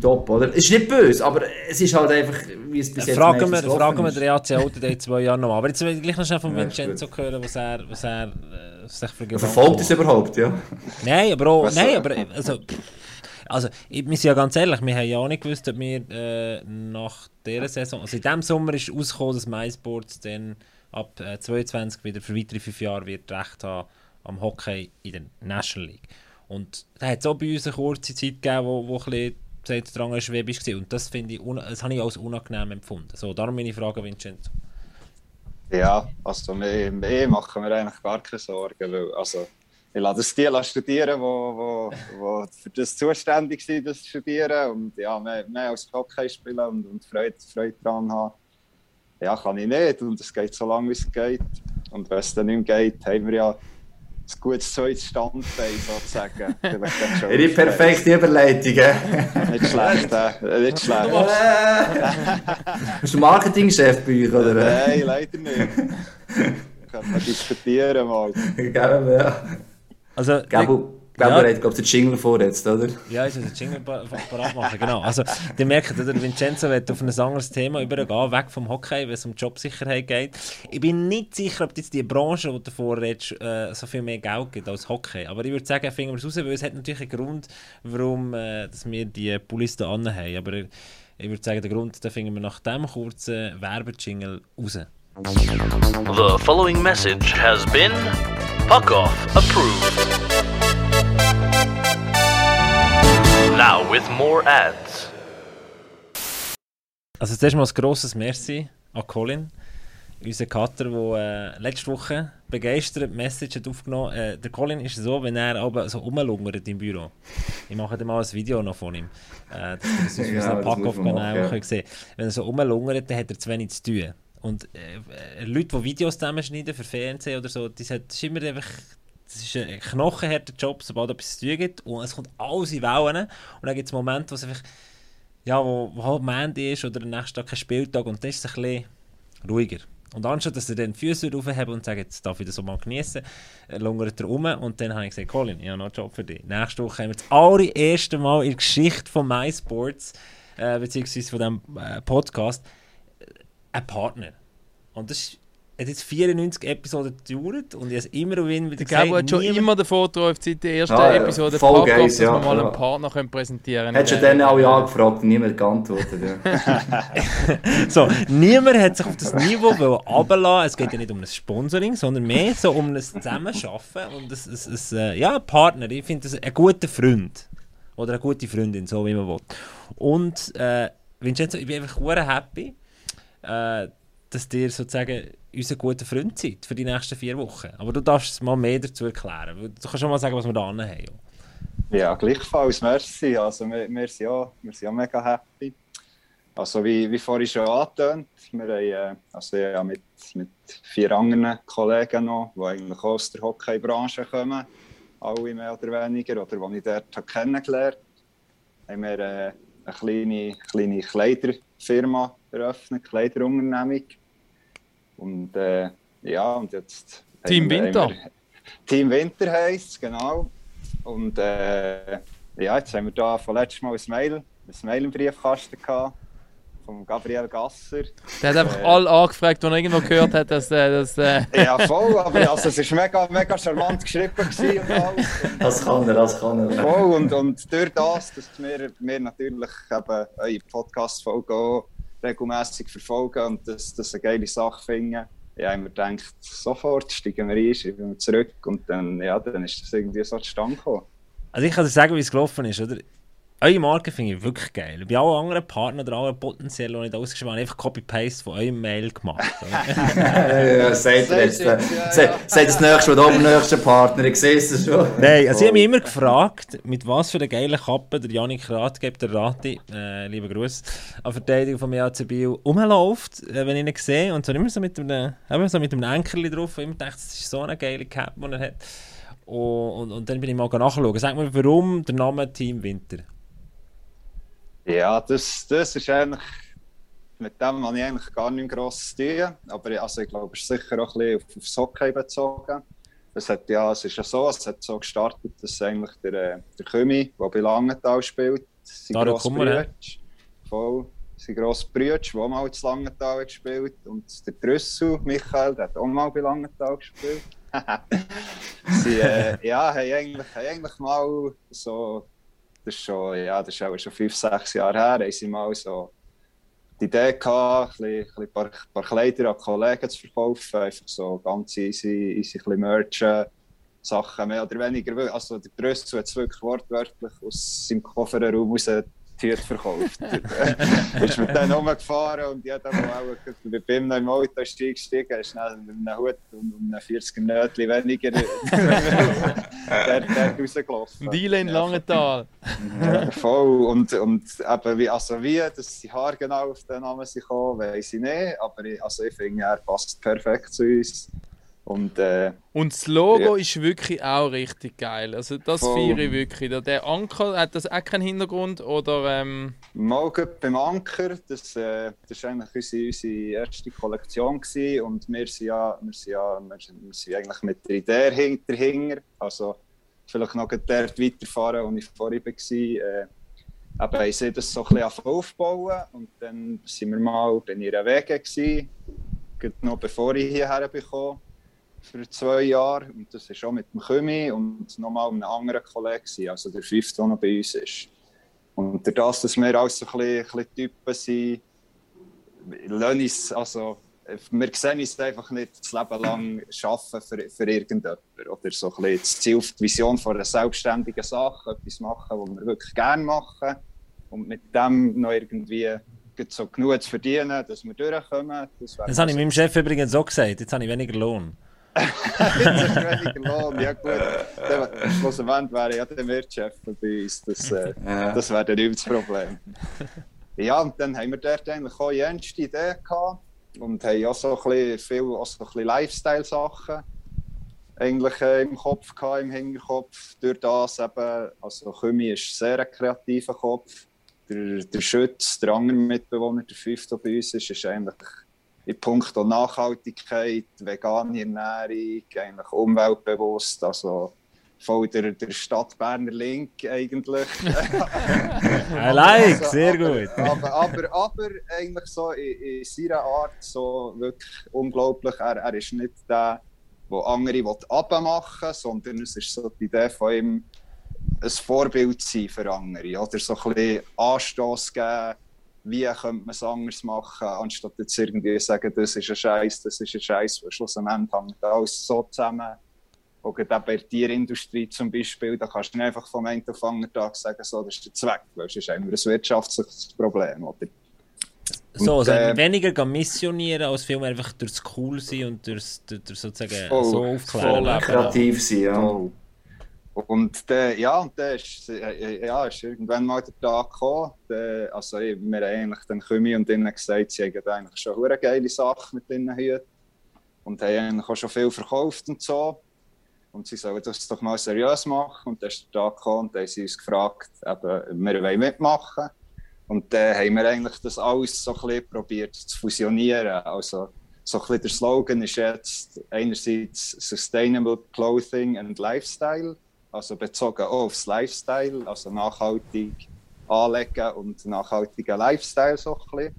top, oder? Es ist nicht böse, aber es ist halt einfach, wie es bis jetzt
Fragen wir, fragen wir den EAC Alten in zwei Jahren noch Aber jetzt will ich gleich noch schnell von Vincenzo hören, was er, was er äh, sich für
Verfolgt es überhaupt, ja?
Nein, aber auch, nein, aber, also, also, ich, wir sind ja ganz ehrlich, wir haben ja auch nicht gewusst, ob wir äh, nach dieser Saison, also in diesem Sommer ist rausgekommen, dass MySports dann ab äh, 22 wieder für weitere fünf Jahre wird Recht haben am Hockey in der National League. Und da hat es auch bei uns eine kurze Zeit gegeben, wo, wo ein bisschen dran schwebig war. Und das finde ich, das habe ich als unangenehm empfunden. So, darum meine Frage, Vincenzo.
Ja, also mehr, mehr machen wir eigentlich gar keine Sorgen, weil also ich lasse es die studieren, wo, wo, wo für das zuständig sind, das studieren und ja, mehr, mehr als Hockey spielen und, und Freude, Freude daran haben. Ja, kann ich nicht und es geht so lange, wie es geht. Und wenn es dann nicht mehr geht, haben wir ja ein gutes zweites Standbein sozusagen. <laughs>
Ihre perfekte Überleitung.
nicht schlecht, äh, nicht schlecht.
Bist du Marketingchef bei euch, oder?
Nein, leider nicht. Können wir diskutieren mal. <laughs>
Gerne, ja. Also, Gabo, Gabo ja. hat, glaube ich, den Jingle vor jetzt, oder?
Ja, ich muss den Jingle parat machen, genau. Also, ihr merkt, oder, Vincenzo wird auf ein anderes Thema übergehen, weg vom Hockey, wenn es um Jobsicherheit geht. Ich bin nicht sicher, ob jetzt die Branche, die du davor redest, äh, so viel mehr Geld gibt als Hockey. Aber ich würde sagen, finden wir es raus, weil es hat natürlich einen Grund, warum äh, dass wir die Pullis da haben. Aber ich würde sagen, den Grund den finden wir nach diesem kurzen Werbejingle raus.
The following message has been Puck Off approved. Now with more ads.
Also zuerst mal ein grosses Merci an Colin, unser Cutter, der äh, letzte Woche begeistert Message hat aufgenommen äh, Der Colin ist so, wenn er aber so rumlungert im Büro. Ich mache dann mal ein Video noch von ihm, äh, das auf <laughs> unserem Pack-Off-Kanal sehen Wenn er so rumlungert, dann hat er zu wenig zu tun. Und äh, Leute, die Videos zusammenschneiden für Fernsehen oder so, das, das ist immer einfach das ist ein knochenharter Job, sobald etwas zu tun gibt. Und es kommt alles in Wellen. Und dann gibt es Momente, wo es einfach, ja, wo, wo halt Mandy ist oder der nächste Tag kein Spieltag und dann ist es ein bisschen ruhiger. Und anstatt dass er die Füße aufheben und sagt, jetzt darf ich das so mal genießen, äh, lungert er um und dann habe ich gesagt, Colin, ich habe noch einen Job für dich. Nächste Woche haben wir das allererste Mal in der Geschichte von MySports, äh, beziehungsweise von diesem äh, Podcast, ein Partner. Und das hat jetzt 94 Episoden gedauert und ich habe immer wieder
gesagt... Der Gabo hat schon immer den Foto auf die erste ah, Episode
voll geil, dass
ja, wir mal ja. einen Partner können präsentieren können.
Hättest du dann auch ja gefragt und niemand geantwortet. Ja. <laughs>
so, niemand hat sich auf das Niveau runterlassen Es geht ja nicht um ein Sponsoring, sondern mehr so um ein Zusammenschaffen und ein, ein, ein, äh, ja, ein Partner. Ich finde das ein guter Freund. Oder eine gute Freundin, so wie man will. Und äh, Vincenzo, ich bin einfach happy äh, dass ihr sozusagen unser guter Freund seid für die nächsten vier Wochen. Aber du darfst mal mehr dazu erklären. Du kannst schon mal sagen, was wir da haben.
Ja, gleichfalls, merci. Also, wir, wir, sind ja, wir sind ja mega happy. Also, wie, wie vorhin schon angetönt, wir haben äh, also, ja, mit, mit vier anderen Kollegen noch, die eigentlich aus der Hockeybranche kommen, alle mehr oder weniger, oder die ich dort kennengelernt habe, haben wir äh, eine kleine, kleine Kleiderfirma eröffnet, Kleiderunternehmung. Und äh, ja, und jetzt.
Team Winter?
Wir, <laughs> Team Winter heisst es, genau. Und äh, ja, jetzt haben wir da von letztes Mal ein Mail, ein Mail im Briefkasten gehabt von Gabriel Gasser.
Der hat einfach äh, alle angefragt, die er irgendwo gehört hat, dass... Äh, dass äh <laughs>
ja, voll, aber also, es war mega, mega charmant geschrieben. Und alles.
das kann er, das kann er.
Voll, und, und durch das, dass wir, wir natürlich eben eure Podcast-Folge regelmässig verfolgen und das, das eine geile Sache finden, ja, ich mir gedacht, sofort steigen wir ein, schreiben wir zurück und dann, ja, dann ist das irgendwie so zustande gekommen.
Also ich kann dir sagen, wie es gelaufen ist, oder? Eure Marke finde ich wirklich geil. Bei allen anderen Partnern oder allen potenziellen, die nicht ausgeschrieben habe, einfach Copy-Paste von eurem Mail gemacht. <laughs>
ja, sagt ihr jetzt. Sagt das nächste, was oben nächste Partner, ich sehe es schon.
Nein, also ich habe mich immer gefragt, mit was für einer geilen Kappe der Janik Rath gibt, der Rati, äh, liebe Grüße, an Verteidigung vom EAC Biel, rumläuft, äh, wenn ich ihn sehe. Und so immer so mit einem, eben so mit einem Enkerli drauf. Und ich dachte, das ist so eine geile Cap, die er hat. Und, und, und, dann bin ich mal nachschauen. Sag mir, warum der Name Team Winter?
Ja, das, das ist eigentlich, mit dem habe ich eigentlich gar nicht gross zu tun. Aber also, ich glaube, es ist sicher auch ein bisschen auf, aufs Hockey bezogen. Es, hat, ja, es ist ja so, es hat so gestartet, dass eigentlich der, äh, der Kümi, der bei Langenthal spielt, sein grosser Brüder, voll, sein grosser Brüder, der auch mal zu Langenthal gespielt und der Drüssel, Michael, der hat auch mal bei Langenthal gespielt. <laughs> sie äh, ja, haben eigentlich, haben eigentlich mal so das ist schon, ja, das ist auch schon fünf, sechs Jahre her, haben sie mal so die Idee gehabt, ein, ein paar, paar Kleider an Kollegen zu verkaufen, einfach so ganz easy, easy ein Merchen, Sachen mehr oder weniger. Also der Brüssel hat es wirklich wortwörtlich aus seinem Kofferraum raus Tüte verkauft. <laughs> <laughs> ist mit denen rumgefahren und jeder, der auch bei ihm noch im Auto ist eingestiegen, ist schnell mit einem Hut und einem 40er Nötchen weniger <laughs> der, der rausgelaufen.
Diele in Langenthal.
Ja, voll. Und, und eben wie, also wie, dass die Haare genau auf den Namen sind gekommen, weiß ich nicht. Aber ich, also ich finde, er passt perfekt zu uns. Und, äh,
und das Logo ja. ist wirklich auch richtig geil. Also das feiere ich wirklich. Der Anker, hat das auch keinen Hintergrund? Oder, ähm...
Mal beim Anker, das, äh, das war eigentlich unsere, unsere erste Kollektion gewesen. und wir sind ja, wir sind ja wir wir sind eigentlich mit der Idee dahinter. Also vielleicht noch dort weiterfahren, wo ich vorhin war. Äh, aber ich sehe das so ein bisschen aufbauen und dann sind wir mal bei ihrer Wege gewesen, noch bevor ich hierher bekomme für zwei Jahre. Und das ist auch mit dem Kümi und nochmal einem anderen Kollegen, also der fünfte, der noch bei uns ist. Und durch das, dass wir auch so ein bisschen, ein bisschen Typen sind, lassen uns, also, wir sehen uns einfach nicht das Leben lang arbeiten für, für irgendjemanden. Oder so ein bisschen das Ziel, die Vision von einer selbstständigen Sache, etwas machen, was wir wirklich gerne machen. Und mit dem noch irgendwie so genug zu verdienen, dass wir durchkommen.
Das, das habe ich meinem Chef übrigens auch gesagt. Jetzt habe ich weniger Lohn.
Weniger Lohn, ja gut. Schlussendlich wäre ja der Wirtschaf bei uns. Das, äh, ja. das wäre nicht das Problem. Ja, und dann haben wir dort eigentlich auch die erste Idee gehabt und haben auch so ein bisschen, viel, auch so bisschen Lifestyle-Sachen eigentlich äh, im Kopf gehabt, im Hinterkopf. Durch das eben, also Kümi ist sehr ein kreativer Kopf. Der, der Schütz, der andere Mitbewohner, der fünfte bei uns ist, ist eigentlich in puncto Nachhaltigkeit, vegane Ernährung, eigentlich umweltbewusst, also voll der, der Stadt Berner Link eigentlich. <laughs>
I like, also, sehr
aber,
gut.
aber, aber, aber, eigentlich so in, in, seiner Art so wirklich unglaublich. Er, er ist nicht der, der andere abmachen will, sondern es ist so die Idee von ihm, ein Vorbild sein für andere. Oder so ein bisschen Anstoß geben wie könnte man es anders machen, anstatt jetzt irgendwie zu sagen, das ist ein Scheiß, das ist ein Scheiß, weil schlussendlich hängt alles so zusammen. Oder auch bei der Tierindustrie zum Beispiel, da kannst du nicht einfach vom einen auf den Tag sagen, so, das ist der Zweck, weil es ist einfach ein wirtschaftliches Problem. Oder?
So, also äh, weniger missionieren, als vielmehr einfach durchs Cool sein und durchs, durch sozusagen voll, so aufklären.
Voll kreativ sein, ja. Voll.
Und der, ja, und der ist, äh, ja, ist irgendwann mal der Tag gekommen. Der, also, wir haben eigentlich den Kümi und ihnen gesagt, sie haben eigentlich schon eine geile Sache mit ihnen Hüten. Und haben eigentlich auch schon viel verkauft und so. Und sie sollen das doch mal seriös machen. Und dann ist der Tag gekommen und dann haben sie uns gefragt, eben, wir wollen mitmachen. Und dann haben wir eigentlich das alles so ein bisschen probiert zu fusionieren. Also, so ein bisschen der Slogan ist jetzt einerseits Sustainable Clothing and Lifestyle also bezogen auch aufs Lifestyle, also nachhaltig anlegen und nachhaltigen Lifestyle so ein bisschen.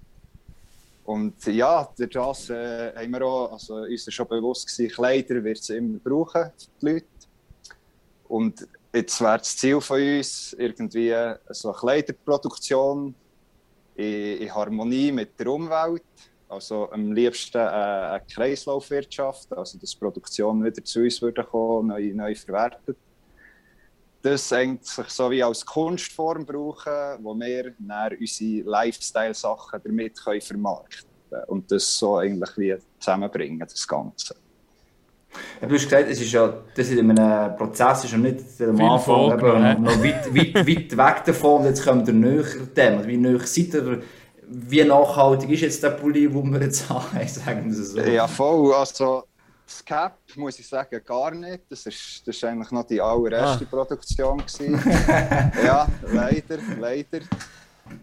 Und ja, durch das äh, haben wir auch, also uns ist schon bewusst gewesen, Kleider wird es immer brauchen, die Leute. Und jetzt wäre das Ziel von uns irgendwie so eine Kleiderproduktion in, in Harmonie mit der Umwelt. Also am liebsten äh, eine Kreislaufwirtschaft, also dass die Produktion wieder zu uns würde kommen, neu, neu verwertet das eigentlich so wie als Kunstform brauchen, wo wir dann unsere Lifestyle-Sachen damit können vermarkten können. Und das so eigentlich wie zusammenbringen, das Ganze.
Ja, du hast gesagt, es ist ja, das in einem Prozess ist ja nicht am Anfang eben, noch weit, weit, weit weg davon und jetzt kommen wir näher dem. Wie näher seid ihr, wie nachhaltig ist jetzt der Pulli, den wir jetzt <laughs> haben, sagen wir so?
Ja, voll. Also, das Cap muss ich sagen, gar nicht. Das ist, das ist eigentlich noch die allererste ah. Produktion. <laughs> ja, leider, leider.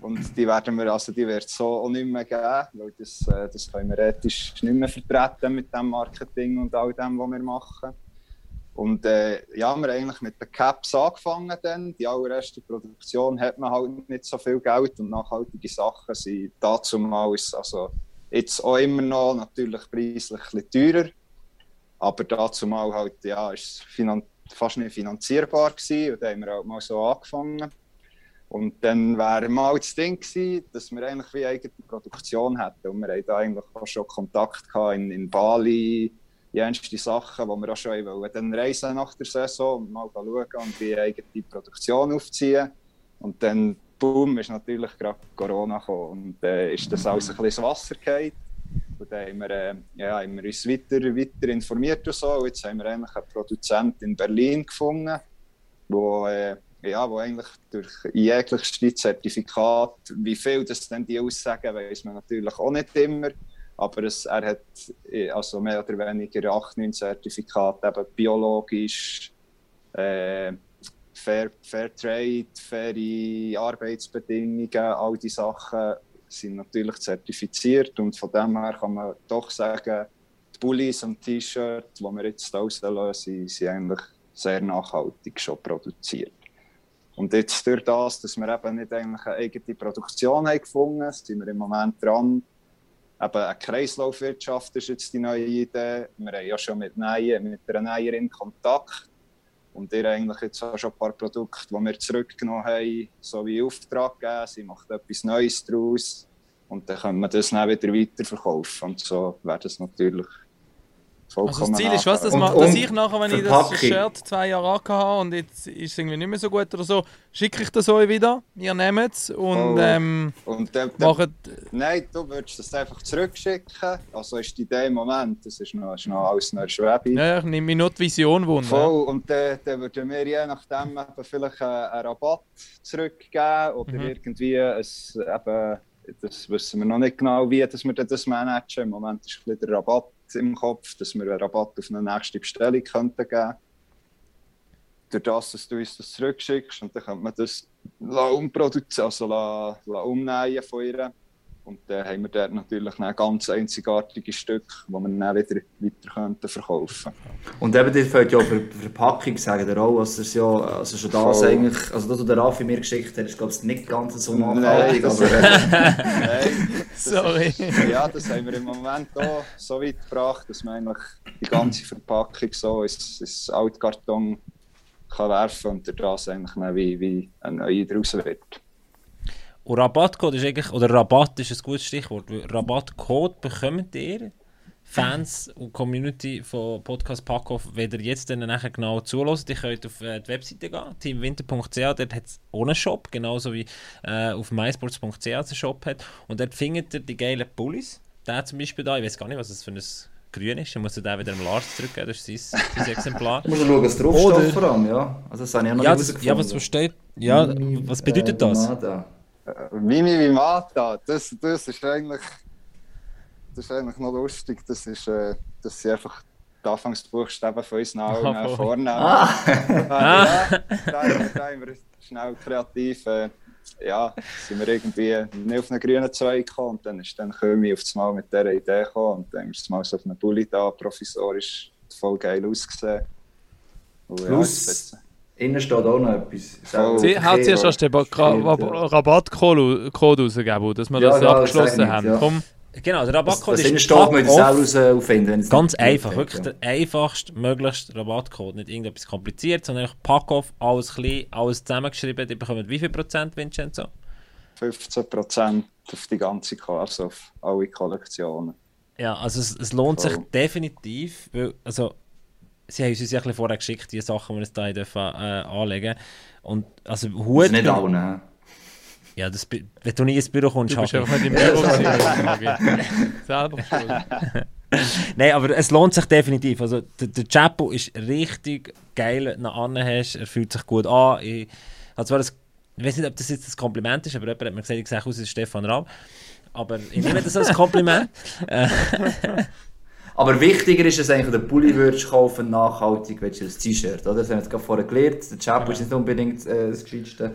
Und die werden wir, also die wird es so auch nicht mehr geben, weil das, äh, das können wir ethisch nicht mehr vertreten mit dem Marketing und all dem, was wir machen. Und äh, ja, wir haben eigentlich mit den Caps angefangen dann. Die allererste Produktion hat man halt nicht so viel Geld und nachhaltige Sachen sind dazu mal, also jetzt auch immer noch natürlich preislich ein bisschen teurer. Aber dazu mal halt, ja, ist es fast nicht finanzierbar gewesen und dann haben wir halt mal so angefangen. Und dann wäre mal das Ding gewesen, dass wir eigentlich wie eigene Produktion hätten. Und wir hatten da eigentlich auch schon Kontakt gehabt in, in Bali, die ernsten Sachen, wo wir auch schon wollen. Dann reisen nach der Saison und mal schauen und wie eigene Produktion aufziehen. Und dann, boom, ist natürlich gerade Corona gekommen und äh, ist das alles ein bisschen ins Wasser gefallen. Und dann haben wir, äh, ja, haben wir uns weiter, weiter informiert und so. Und jetzt haben wir eigentlich einen Produzent in Berlin gefunden, wo, äh, ja, wo eigentlich durch jeglichste Zertifikat, wie viel das dann die aussagen, weiß man natürlich auch nicht immer. Aber es, er hat äh, also mehr oder weniger 8, 9 Zertifikate, eben biologisch, äh, Fair, Fair faire Arbeitsbedingungen, all diese Sachen sind natürlich zertifiziert und von dem her kann man doch sagen, die Bullies und T-Shirts, die wir jetzt rauslösen, sind eigentlich sehr nachhaltig schon produziert. Und jetzt durch das, dass wir eben nicht eigentlich eine eigene Produktion haben gefunden, sind wir im Moment dran. Eben eine Kreislaufwirtschaft ist jetzt die neue Idee. Wir haben ja schon mit, Neuen, mit einer Näherin Kontakt und ihr eigentlich jetzt auch schon ein paar Produkte, die wir zurückgenommen haben, so wie Auftrag gegeben. Sie macht etwas Neues daraus. Und dann können wir das dann wieder weiterverkaufen. Und so wäre das natürlich
vollkommen Also das Ziel ist was, dass, und, man, dass ich nachher, wenn ich das Shirt zwei Jahre habe und jetzt ist es irgendwie nicht mehr so gut oder so, schicke ich das euch wieder, ihr nehmt es und, oh. ähm,
und dann, macht... Nein, du würdest das einfach zurückschicken. Also ist die Idee im Moment, das ist noch, ist noch alles noch Schwebe.
Ja, ich nehme mir nur die Vision wunder.
Voll, und dann, dann würden wir je nachdem eben vielleicht einen, einen Rabatt zurückgeben oder mhm. irgendwie ein, eben, das wissen wir noch nicht genau, wie dass wir das managen. Im Moment ist ein bisschen der Rabatt im Kopf, dass wir einen Rabatt auf eine nächste Bestellung könnten geben Durch das, dass du uns das zurückschickst und dann könnte man das umproduzieren, also umnähen von ihr. Und dann haben wir dort natürlich ein ganz einzigartiges Stück, das wir dann wieder weiter könnten verkaufen
Und eben, dir fällt ja für die Verpackung, sagen der auch, also, ja, also schon das Voll. eigentlich, also das, was der Raffi mir geschickt hat, ist glaube ich nicht ganz so nachhaltig, <laughs>
Nein,
aber...
Nein, Sorry. Ist, ja, das haben wir im Moment auch so weit gebracht, dass man eigentlich die ganze Verpackung so ins, ins Altkarton kann werfen und das eigentlich wie, wie eine neue draus wird.
Und Rabattcode ist eigentlich, oder Rabatt ist ein gutes Stichwort, Rabattcode bekommt ihr, Fans und Community von Podcast Packoff, wenn ihr jetzt dann nachher genau zulässt, ihr könnt auf äh, die Webseite gehen, teamwinter.ch, dort hat es ohne Shop, genauso wie äh, auf mysports.ch einen Shop hat. Und dort findet ihr die geilen Pullis. Der zum Beispiel da, ich weiß gar nicht, was das für ein grün ist, dann musst du den wieder dem Lars zurückgeben, das ist sein, sein Exemplar.
Du musst schauen, was draufsteht vor allem, ja. Also das habe ich noch
ja, nicht Ja, was steht, ja, was bedeutet das?
Mimi Vimata, das, das ist eigentlich das ist eigentlich noch lustig. Das ist, äh, dass sie einfach die Anfangsbuchstaben von uns Namen oh, vornehmen. Ah. ja, da, haben wir schnell kreativ. Äh, ja, sind wir irgendwie nicht auf einen grünen Zweig gekommen und dann ist dann Kömi auf das Mal mit dieser Idee gekommen und dann ist es mal so auf einem Bulli da, provisorisch voll geil ausgesehen.
Und, Plus, Innen steht auch noch etwas.
Oh, Sie hat zuerst erst den Rabattcode rausgegeben, dass wir ja, das ja, abgeschlossen haben. Ja. Komm.
Genau, der Rabattcode
ist steht, man das auch herausfinden.
Ganz einfach, wirklich ja. der einfachste, möglichste Rabattcode. Nicht irgendetwas kompliziert, sondern einfach Pack off, alles klein, alles zusammengeschrieben. Die bekommen wie viel Prozent, Vincenzo?
15 Prozent auf die ganze also auf alle Kollektionen.
Ja, also es, es lohnt sich definitiv, weil, also sie haben uns ja ein vorher geschickt, die Sachen, die wir uns hier dürfen, äh, anlegen Und also
Hut... Das ist nicht alle, ne?
Ja, das, wenn du nie ins Büro kommst,
du bist einfach nicht im Büro <laughs> Selber schuld. <laughs>
Nein, aber es lohnt sich definitiv. Also der, der Chapo ist richtig geil, wenn du ihn hast. Er fühlt sich gut an. Ich, also das, ich weiß nicht, ob das jetzt ein Kompliment ist, aber jemand hat mir gesagt, ich sehe aus wie Stefan Raab. Aber ich nehme das als Kompliment. <laughs>
Aber wichtiger ist es eigentlich, den Pulli würdest kaufen, nachhaltig, willst du das T-Shirt, oder? Das haben wir jetzt gerade vorher gelernt. Der Chapo ist nicht unbedingt äh, das Gescheiteste.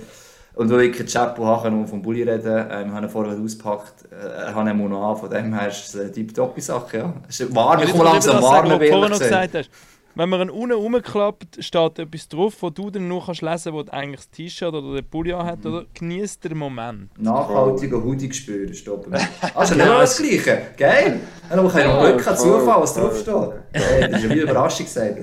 Und weil ich kein Chapo habe, kann ich vom Bulli reden. Ähm, wir haben ihn vorher ausgepackt. Äh, er hat ihn noch an, von dem her ist es eine tipptoppe Sache, ja. Es ist warm, ich komme langsam warm,
wie du gesagt hast. Wenn man ihn unten rumklappt, steht etwas drauf, wo du dann nur kannst lesen kannst, wo eigentlich das T-Shirt oder den Pulli hat, oder? Genießt den Moment.
Nachhaltiger Hoodie spüren, stopp. <laughs> Also nicht das Gleiche. Geil. Dann kann ich noch Glück, kein Zufall, was draufsteht. <laughs> Hey, das ist eine Überraschung gesagt.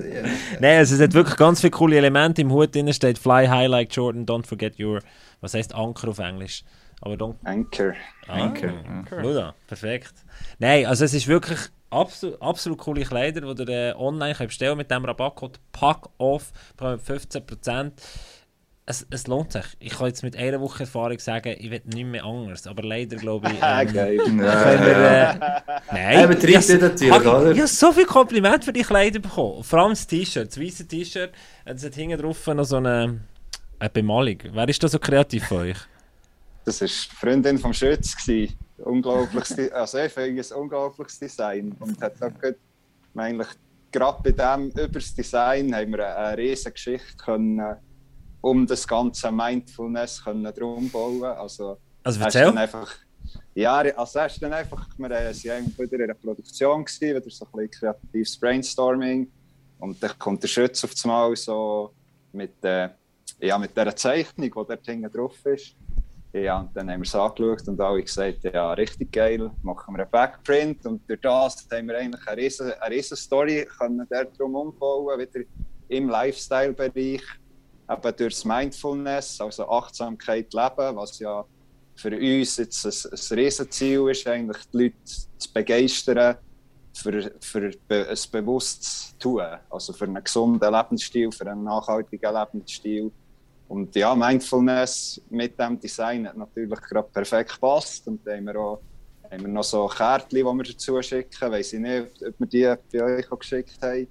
Nein, also es hat wirklich ganz viele coole Elemente. Im Hut drin steht Fly high like Jordan, don't forget your, was heißt Anker auf Englisch? Aber don't...
Anchor.
Ah, Anchor. Anchor. perfekt. Nein, also es ist wirklich absolut, absolut coole Kleider, die ihr äh, online könnt bestellen mit dem Rabattcode PACKOFF, bekommt 15%. Es, es lohnt sich. Ich kann jetzt mit einer Woche Erfahrung sagen, ich will nicht mehr anders. Aber leider glaube ich. <laughs> Ähm,
Geil.
wir, äh, nein,
aber ich, ich, natürlich, oder?
Ich habe so viel Kompliment für die Kleider bekommen. Vor allem das T-Shirt, das weiße T-Shirt. Es hat hinten drauf noch so eine, eine Bemalung. Wer ist da so kreativ für euch?
Das war die Freundin vom Schütz. Gewesen unglaubliches, also ich finde ein unglaubliches Design und hat auch gerade, eigentlich gerade bei dem über das Design haben wir eine, riesige Geschichte können um das ganze Mindfulness können drum bauen. Also,
also erzähl.
Einfach, ja, also erst dann einfach, wir waren wieder in einer Produktion gewesen, wieder so ein bisschen kreatives Brainstorming und dann kommt der Schütz auf einmal so mit, äh, ja, mit dieser Zeichnung, die dort hinten drauf ist. Ja, und dann haben wir es angeschaut und alle gesagt, ja, richtig geil, machen wir einen Backprint. Und durch das haben wir eigentlich eine riesen, eine riesen Story können darum umbauen, wieder im Lifestyle-Bereich, eben durch das Mindfulness, also Achtsamkeit leben, was ja für uns jetzt ein, ein Riesenziel ist, eigentlich die Leute zu begeistern, für, für ein bewusstes Tun, also für einen gesunden Lebensstil, für einen nachhaltigen Lebensstil und ja, Mindfulness mit dem Design hat natürlich gerade perfekt gepasst. Und da haben wir auch haben wir noch so Kärtchen, die wir dazu schicken. Weiß ich nicht, ob wir die bei euch auch geschickt haben.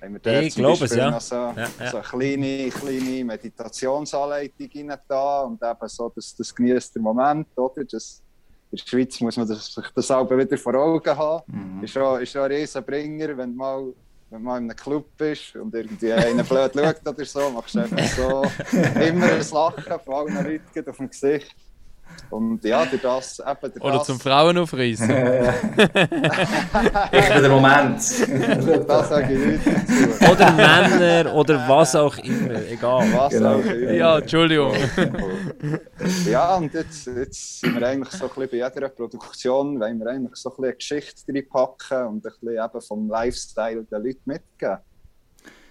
haben wir ich glaube es, ja.
Noch so, ja, ja. so eine kleine, kleine Meditationsanleitung rein da und eben so, dass das genießt der Moment, oder? Das, in der Schweiz muss man das, sich das auch wieder vor Augen haben. Mhm. Ist schon, ist schon ein Riesenbringer, wenn mal wenn man in einem Club bist und irgendwie einer blöd schaut oder so, machst du einfach so <laughs> immer ein Lachen von allen Leuten auf dem Gesicht. Und ja, durch das eben durch
Oder
das,
zum Frauen aufreißen. <laughs>
ich bin der Moment. <laughs>
das sage ich nicht dazu.
Oder Männer oder was auch immer, egal.
Was genau. auch immer.
Ja, Entschuldigung. <laughs>
ja, und jetzt, jetzt sind wir eigentlich so ein bisschen bei jeder Produktion, wollen wir eigentlich so ein bisschen eine Geschichte reinpacken und ein bisschen eben vom Lifestyle der Leute mitgeben.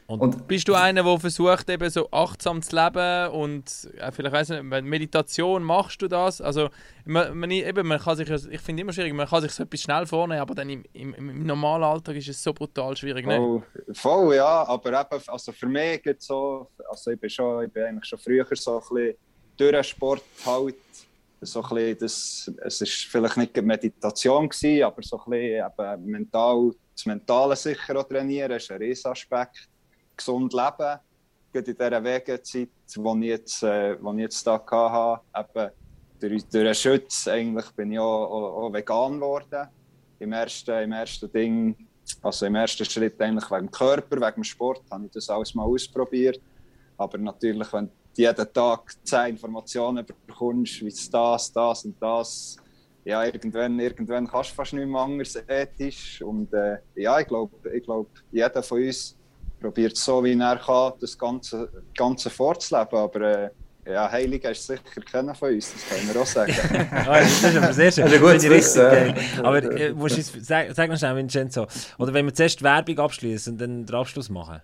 Und, und, bist du einer, der versucht, eben so achtsam zu leben und äh, vielleicht weiss nicht, Meditation machst du das? Also man, man, eben, man kann sich, ich finde immer schwierig, man kann sich so etwas schnell vornehmen, aber dann im, im, im normalen Alltag ist es so brutal schwierig, ne?
Voll, voll ja, aber eben, also für mich geht so, also ich bin schon, ich bin eigentlich schon früher so ein bisschen durch den Sport halt, so ein bisschen, das, es ist vielleicht nicht Meditation gewesen, aber so ein bisschen eben mental, das Mentale sicher auch trainieren, ist ein Riesenaspekt gesund leben. Gerade in dieser Wegezeit, die ich jetzt, äh, hatte, eben durch, durch den Schutz eigentlich bin ich auch, auch, auch vegan geworden. Im ersten, Im ersten Ding, also im ersten Schritt eigentlich wegen dem Körper, wegen dem Sport, habe ich das alles mal ausprobiert. Aber natürlich, wenn du jeden Tag zehn Informationen bekommst, wie es das, das und das, ja, irgendwann, irgendwann kannst du fast nicht mehr anders ethisch. Und äh, ja, ich glaube, ich glaub, jeder von uns probiert so wie er kann, das Ganze, Ganze vorzuleben. Aber äh, ja, Heiliger ist sicher keiner von uns, das können wir auch sagen. <laughs>
ah, das ist aber sehr schön.
Wissen.
Aber äh, musst du, sag, sag noch schnell, Vincenzo. Oder wenn wir zuerst Werbung abschließen und dann den Abschluss machen?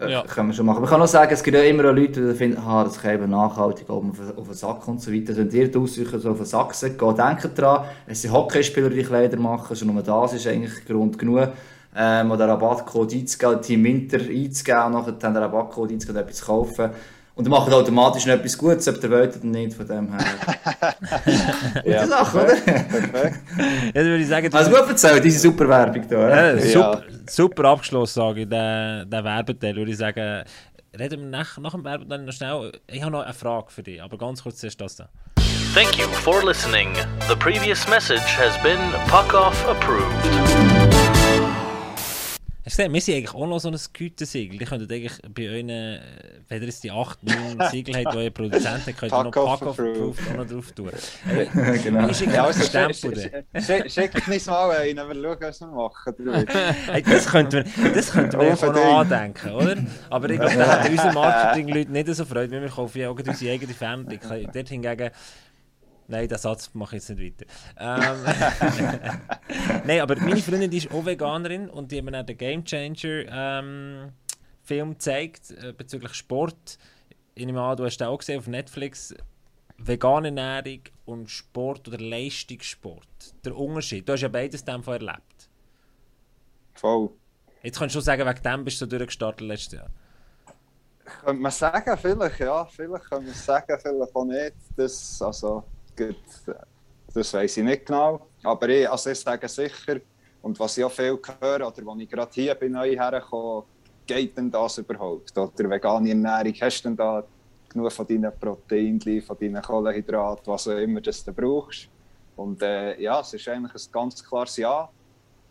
Äh, ja. Können wir schon machen. Man kann auch sagen, es gibt ja immer auch Leute, die finden, ah, das kann eben nachhaltig auf, auf den Sack und so weiter. Also wenn ihr die Ausweichen so auf den Sack geht, denkt daran, es sind Hockeyspieler, die Kleider machen, schon nur das ist eigentlich Grund genug, ähm, oder Rabattcode einzugeben, Team Winter einzugeben, und nachher den Rabattcode einzugeben und etwas zu kaufen. Und dann macht automatisch noch etwas Gutes, ob der wollt oder nicht, von dem her. <laughs>
ja,
Gute Sache, oder?
Ja, dann würde ich sagen,
Also gut erzählt, diese super Werbung da.
Ja, super, super abgeschlossen, sage ich, der, der Werbeteil, würde ich sagen. Reden wir nach, nach dem Werbeteil noch schnell. Ich habe noch eine Frage für dich, aber ganz kurz zuerst das da.
Thank you for listening. The previous message has been Puck Off approved.
Hast du gesehen, wir sind eigentlich auch noch so ein Gütesiegel. Die könnten eigentlich bei euch, äh, wenn ihr jetzt die 8, 9 <laughs> Siegel habt, die euer Produzent hat, könnt ihr noch Pack of Approved auch noch drauf tun. Hey, <laughs>
genau.
Ist ja, also, Stempel.
Schick uns mal einen, wir schauen, was wir machen. <laughs>
hey, das könnten wir, das könnten wir auch noch andenken, oder? Aber ich glaube, da haben unsere Marketing-Leute nicht so Freude, weil wir kaufen ja auch unsere eigene Fernblicke. Dort hingegen Nein, den Satz mache ich jetzt nicht weiter. Ähm, <laughs> Nein, aber meine Freundin die ist auch Veganerin und die hat mir auch den Game Changer ähm, Film gezeigt äh, bezüglich Sport. Ich nehme an, du hast den auch gesehen auf Netflix. Vegane Ernährung und Sport oder Leistungssport. Der Unterschied. Du hast ja beides dem Fall erlebt.
Voll.
Jetzt kannst du schon sagen, wegen dem bist du durchgestartet letztes Jahr.
Könnte man sagen, vielleicht, ja. Vielleicht kann man sagen, vielleicht auch nicht. Das, also, das weiß ich nicht genau. Aber ich, also ich sage sicher, und was ich auch viel höre, oder als ich gerade hier bin, neu hergekommen, geht denn das überhaupt? Oder vegane Ernährung, hast du denn da genug von deinen Proteinen, von deinen Kohlenhydraten, was auch immer das du brauchst? Und äh, ja, es ist eigentlich ein ganz klares Ja.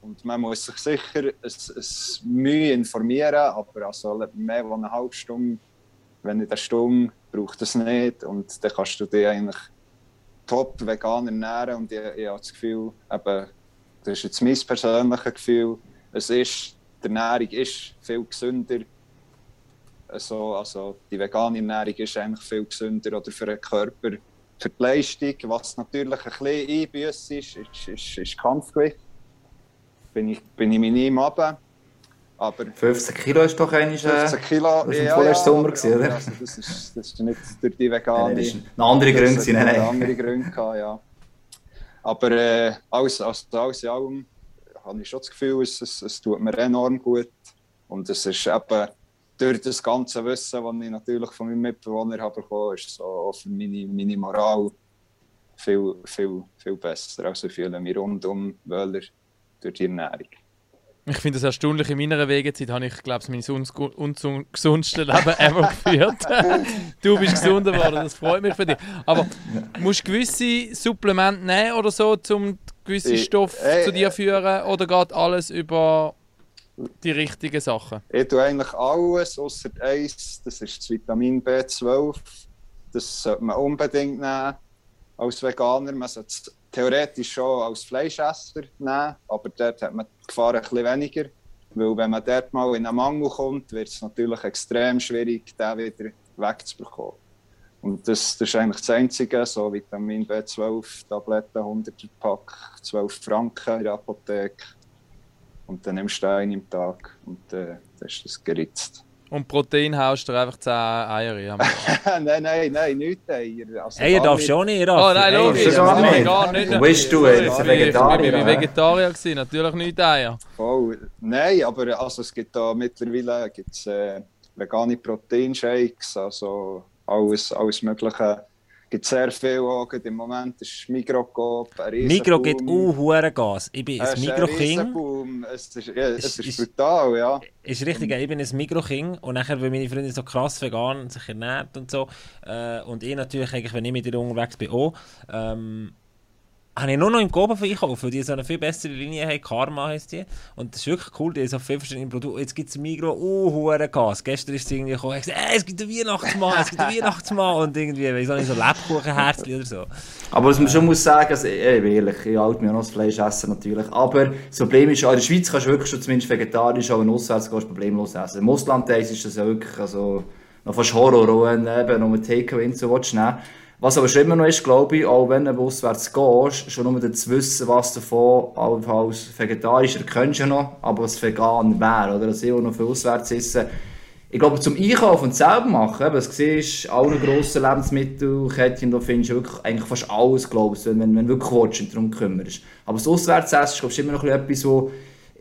Und man muss sich sicher ein, ein Mühe informieren, aber also mehr als eine halbe Stunde, wenn nicht eine Stunde, braucht es nicht. Und dann kannst du dir eigentlich top vegan ernähren und ich, ich habe das Gefühl, eben, das ist jetzt mein persönliches Gefühl, es ist, die Ernährung ist viel gesünder. Also, also die vegane Ernährung ist eigentlich viel gesünder oder für den Körper, für die Leistung. Was natürlich ein bisschen einbüßt ist, ist, ist, ist Kampfgewicht. Bin ich, bin ich minim runter. Aber
15 Kilo ist doch eigentlich. Äh,
15 Kilo,
das war ja, ja, Sommer, gewesen, oder?
Also das, ist, das ist nicht durch die vegane.
Nein, das ist eine andere Gründe.
Das nein, nein. andere Gründe gehabt, ja. Aber äh, alles, also, alles in allem habe ich schon das Gefühl, es, es, es tut mir enorm gut. Und es ist eben durch das ganze Wissen, das ich natürlich von meinen Mitbewohnern habe bekommen, ist so auch für meine, meine Moral viel, viel, viel besser. Also fühle mich rundum wohler durch die Ernährung.
Ich finde es erstaunlich, in meiner Wegezeit habe ich, glaube ich, mein ungesundeste Leben <laughs> ever geführt. <laughs> du bist gesunder geworden, das freut mich für dich. Aber musst du gewisse Supplemente nehmen oder so, um gewisse Stoffe äh, zu dir führen? Oder geht alles über die richtigen Sachen?
Ich tue eigentlich alles, außer eins, das ist das Vitamin B12. Das sollte man unbedingt nehmen als Veganer. Man sollte theoretisch schon als Fleischesser nehmen, aber dort hat man die Gefahr ein bisschen weniger. Weil wenn man dort mal in einen Mangel kommt, wird es natürlich extrem schwierig, den wieder wegzubekommen. Und das, das ist eigentlich das Einzige, so Vitamin B12, Tabletten, 100 Pack, 12 Franken in der Apotheke. Und dann nimmst du einen im Tag und äh, dann ist das geritzt.
Und Protein haust du einfach 10 Eier rein? <laughs>
nein, nein, nein, nicht Eier.
Also Eier darfst du auch nicht,
Raffi. Oh nein, logisch.
Das gar nicht. Gar nicht. Wo bist du jetzt? Vegetarier?
Ich war Vegetarier, gewesen, natürlich nicht Eier.
Oh, nein, aber also, es gibt da mittlerweile gibt's, äh, vegane Proteinshakes, also alles, alles Mögliche gibt sehr viel auch. Im Moment ist Migro Coop,
Migro gibt auch Gas. Ich bin ein Migro-King.
Es ist, ja, es, ist, brutal, ja.
Ist richtig, ich bin ein Migro-King und nachher, weil meine Freundin so krass vegan sich ernährt und so äh, und ich natürlich, eigentlich, wenn ich mit ihr unterwegs bin, auch, ähm, habe ich nur noch im Goben einkaufen, weil die so eine viel bessere Linie haben. Karma heisst die. Und das ist wirklich cool, die haben so viele verschiedene Produkte. Jetzt gibt es Migro, oh, hure Gas. Gestern ist es irgendwie gekommen, ich gesagt, es gibt einen Weihnachtsmann, es gibt einen Weihnachtsmann. Und irgendwie, weiss auch nicht, so Lebkuchenherzchen oder so.
Aber was man schon muss sagen, also, ich, ehrlich, ich halte mir noch das Fleisch essen natürlich. Aber das Problem ist, in der Schweiz kannst du wirklich schon zumindest vegetarisch, auch in auswärts gehst problemlos essen. Im Ausland ist das ja wirklich, also, noch fast Horror, wenn eben noch mit Takeaway so willst, nehmen. Was aber schon immer noch ist, glaube ich, auch wenn du auswärts gehst, schon nur zu wissen, was davon als Vegetarischer könntest du noch, aber was vegan wäre, oder? Dass ich auch noch für auswärts essen. Ich glaube, zum Einkaufen und selber machen, was du siehst, alle grossen Lebensmittelketten, da findest du wirklich eigentlich fast alles, glaube ich, wenn, wenn du wirklich willst und darum kümmerst. Aber das Auswärtsessen ist, immer noch etwas, wo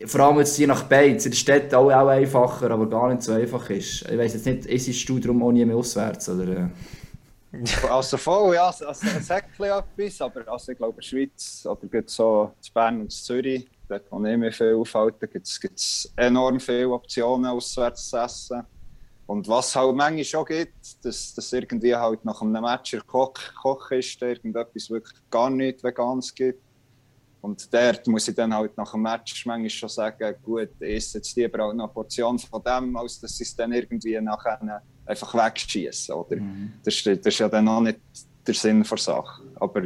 vor allem jetzt je nach Beiz, in der Stadt auch, auch einfacher, aber gar nicht so einfach ist. Ich weiss jetzt nicht, ist du darum auch nie mehr auswärts, oder?
Also voll, ja, also, es sagt etwas, aber also, ich glaube, in der Schweiz oder so in Bern und in Zürich, dort wo ich mich viel aufhalten, gibt es enorm viele Optionen auswärts zu essen. Und was halt manchmal schon gibt, dass, dass irgendwie halt nach einem Match Koch, Koch ist, der irgendetwas wirklich gar nicht Veganes gibt. Und dort muss ich dann halt nach dem Match manchmal schon sagen, gut, ich esse jetzt lieber auch noch eine Portion von dem, als dass ich es dann irgendwie nachher einfach wegschießen. Oder? Mhm. Das, das, ist ja dann auch nicht der Sinn der Sache. Aber,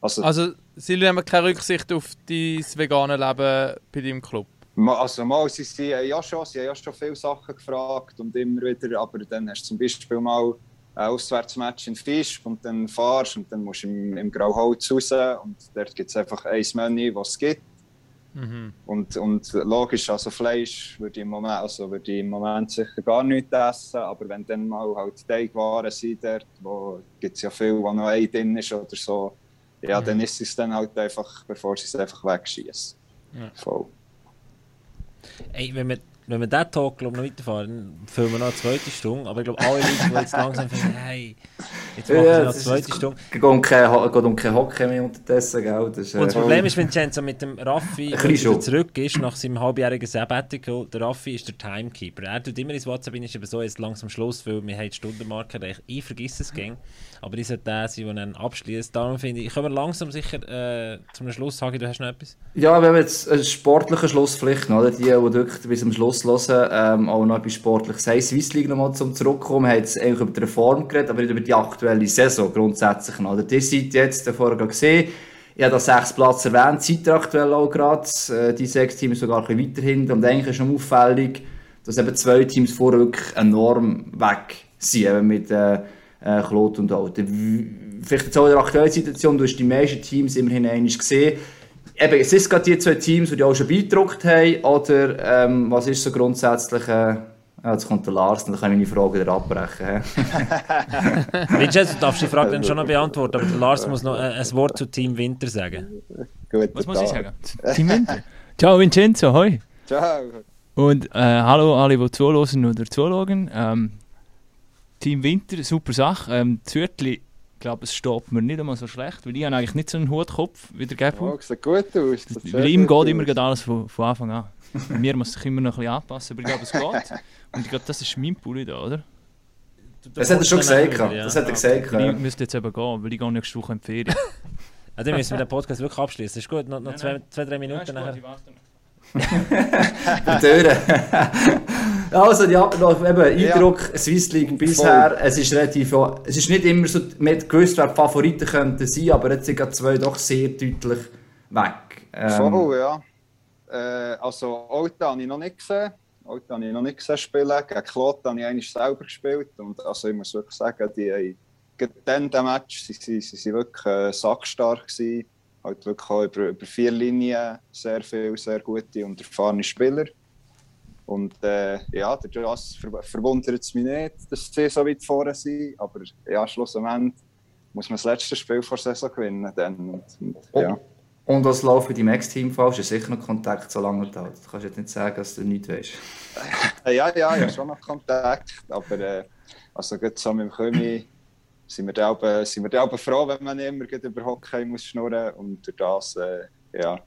also,
also Sie nehmen keine Rücksicht auf dein vegane Leben bei deinem Club?
Also mal, sie, sie, ja schon, sie haben ja schon viele Sachen gefragt und immer wieder, aber dann hast du zum Beispiel mal ein Auswärtsmatch in Fisch und dann fahrst und dann musst du im, im Grauholz raus und dort gibt es einfach ein Menü, was es gibt. Mhm. Und, und logisch, also Fleisch würde ich, im Moment, also würde ich im Moment sicher gar nicht essen, aber wenn dann mal halt Teigwaren sind dort, wo gibt es ja viel, wo noch ein drin ist oder so, ja, mhm. dann ist es dann halt einfach, bevor sie es einfach wegschießen. Ja. Voll.
Ey, wenn wir wenn wir diesen Talk glaub, noch weiterfahren, filmen wir noch eine zweite Stunde. Aber ich glaube, alle Leute, die jetzt langsam finden, hey, jetzt machen wir noch eine zweite Stunde. Es geht um
kein Hockey mehr unterdessen, gell?
Das, äh, Und das Problem ist, wenn Vincenzo mit dem Raffi zurück ist, nach seinem halbjährigen Sabbatical, der Raffi ist der Timekeeper. Er tut immer ins WhatsApp, ist aber so jetzt langsam Schluss, weil wir haben die Stundenmarke erreicht. Ich vergesse es gern. Aber ich sollte der sein, der dann abschließt. Darum finde ich, können wir langsam sicher äh, zum Schluss sagen, du hast noch etwas?
Ja, wir haben jetzt einen sportlichen Schluss vielleicht, oder? Die, die wirklich bis zum Schluss hören, ähm, auch noch etwas Sportliches haben. Swiss League nochmal zum Zurückkommen, wir haben jetzt eigentlich über die Reform geredet, aber nicht über die aktuelle Saison grundsätzlich. Oder? Die seid jetzt vorher gesehen, ich habe da sechs Platz erwähnt, seid ihr aktuell auch gerade. Äh, die sechs Teams sogar ein bisschen weiterhin. Und eigentlich ist schon auffällig, dass eben zwei Teams vorher wirklich enorm weg sind, mit äh, äh, Claude und Alten. Vielleicht jetzt auch in der aktuellen Situation, du hast die meisten Teams immerhin einmal gesehen. Eben, es sind gerade die zwei Teams, die auch schon beeindruckt haben, oder ähm, was ist so grundsätzlich... Äh, ja, jetzt kommt der Lars, dann kann ich meine Frage wieder abbrechen.
Vincenzo, <laughs> du darfst die Frage dann schon noch beantworten, aber Lars muss noch äh, ein Wort zu Team Winter sagen.
Guten Was muss ich sagen? <laughs> Team Winter? Ciao Vincenzo, hoi.
Ciao.
Und äh, hallo alle, die zuhören oder zuschauen. Ähm, Team Winter, super Sache. Ähm, Zürtli, ich glaube, es steht mir nicht einmal so schlecht, weil ich habe eigentlich nicht so einen Hutkopf wie der Gäbel.
Oh, sieht gut aus.
Weil ihm geht immer alles von, von Anfang an. <laughs> mir muss sich immer noch ein bisschen anpassen, aber ich glaube, es <laughs> geht. Und ich glaube, das ist mein Pulli da, oder?
Das hat er schon gesagt. Ja. Das hat er gesagt.
Ich müsste jetzt eben gehen, weil ich gehe nächste Woche in die Ferien. <laughs>
Also, dann müssen wir den Podcast wirklich abschließen. Ist gut, noch, noch zwei, zwei, drei Minuten ja, nachher.
Türen. Also, ja, noch eben Eindruck, ja. Swiss League bisher, es ist relativ, es ist nicht immer so, man hat gewusst, wer die Favoriten könnten sein, aber jetzt sind zwei doch sehr deutlich weg.
Ähm, Voll, ja. Äh, also, Alta habe ich noch nicht gesehen. Alta habe ich noch nicht gesehen spielen. Gegen Kloten habe ich eigentlich selber gespielt. Und also, ich muss wirklich sagen, die haben, in diesem Match, sie, sie, sie, sie wirklich äh, sackstark gewesen halt wirklich über, über vier Linien sehr viele, sehr gute und erfahrene Spieler. Und äh, ja, das ver verwundert es mich nicht, dass sie so weit vorne sind. Aber ja, schlussendlich muss man das letzte Spiel vor der Saison gewinnen. Dann. Und, und, ja.
und was läuft für die Max-Team falsch? Ist sicher noch Kontakt so lange da. Du kannst jetzt nicht sagen, dass du nichts weißt.
ja, ja, ja, ja, schon noch Kontakt. Aber äh, also gut, so mit dem Kömi sind wir dann sind wir froh, wenn man immer über Hockey muss schnurren und durch das, äh, ja,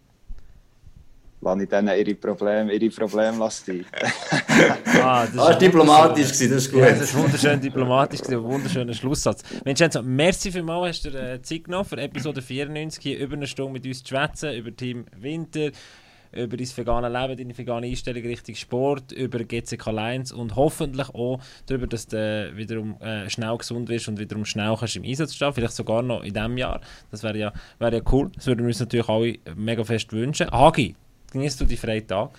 lasse ich denen ihre Probleme, ihre Probleme lassen. <laughs>
ah, das war diplomatisch, gewesen, das ist gut.
Ja, das war wunderschön diplomatisch, ein wunderschöner Schlusssatz. Vincenzo, merci vielmals, hast du dir äh, Zeit genommen für Episode 94, hier über eine Stunde mit uns zu schwätzen, über Team Winter, über dein vegane Leben, deine vegane Einstellung Richtung Sport, über GCK Lions und hoffentlich auch darüber, dass du wiederum äh, schnell gesund wirst und wiederum schnell kannst im Einsatz stehen, vielleicht sogar noch in diesem Jahr. Das wäre ja, wär ja cool. Das würden wir uns natürlich alle mega fest wünschen. Hagi, genießt du die freien Tag?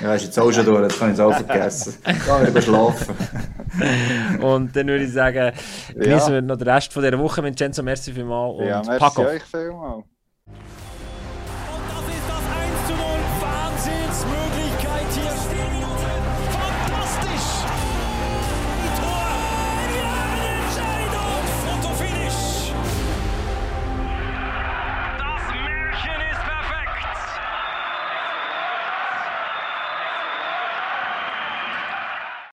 Ja, ist jetzt auch schon durch, das kann ich jetzt auch vergessen. Geh wieder schlafen. <laughs>
und dann würde ich sagen, genießen ja. wir noch den Rest von dieser Woche. Vincenzo, merci vielmals und
ja, merci pack euch vielmals.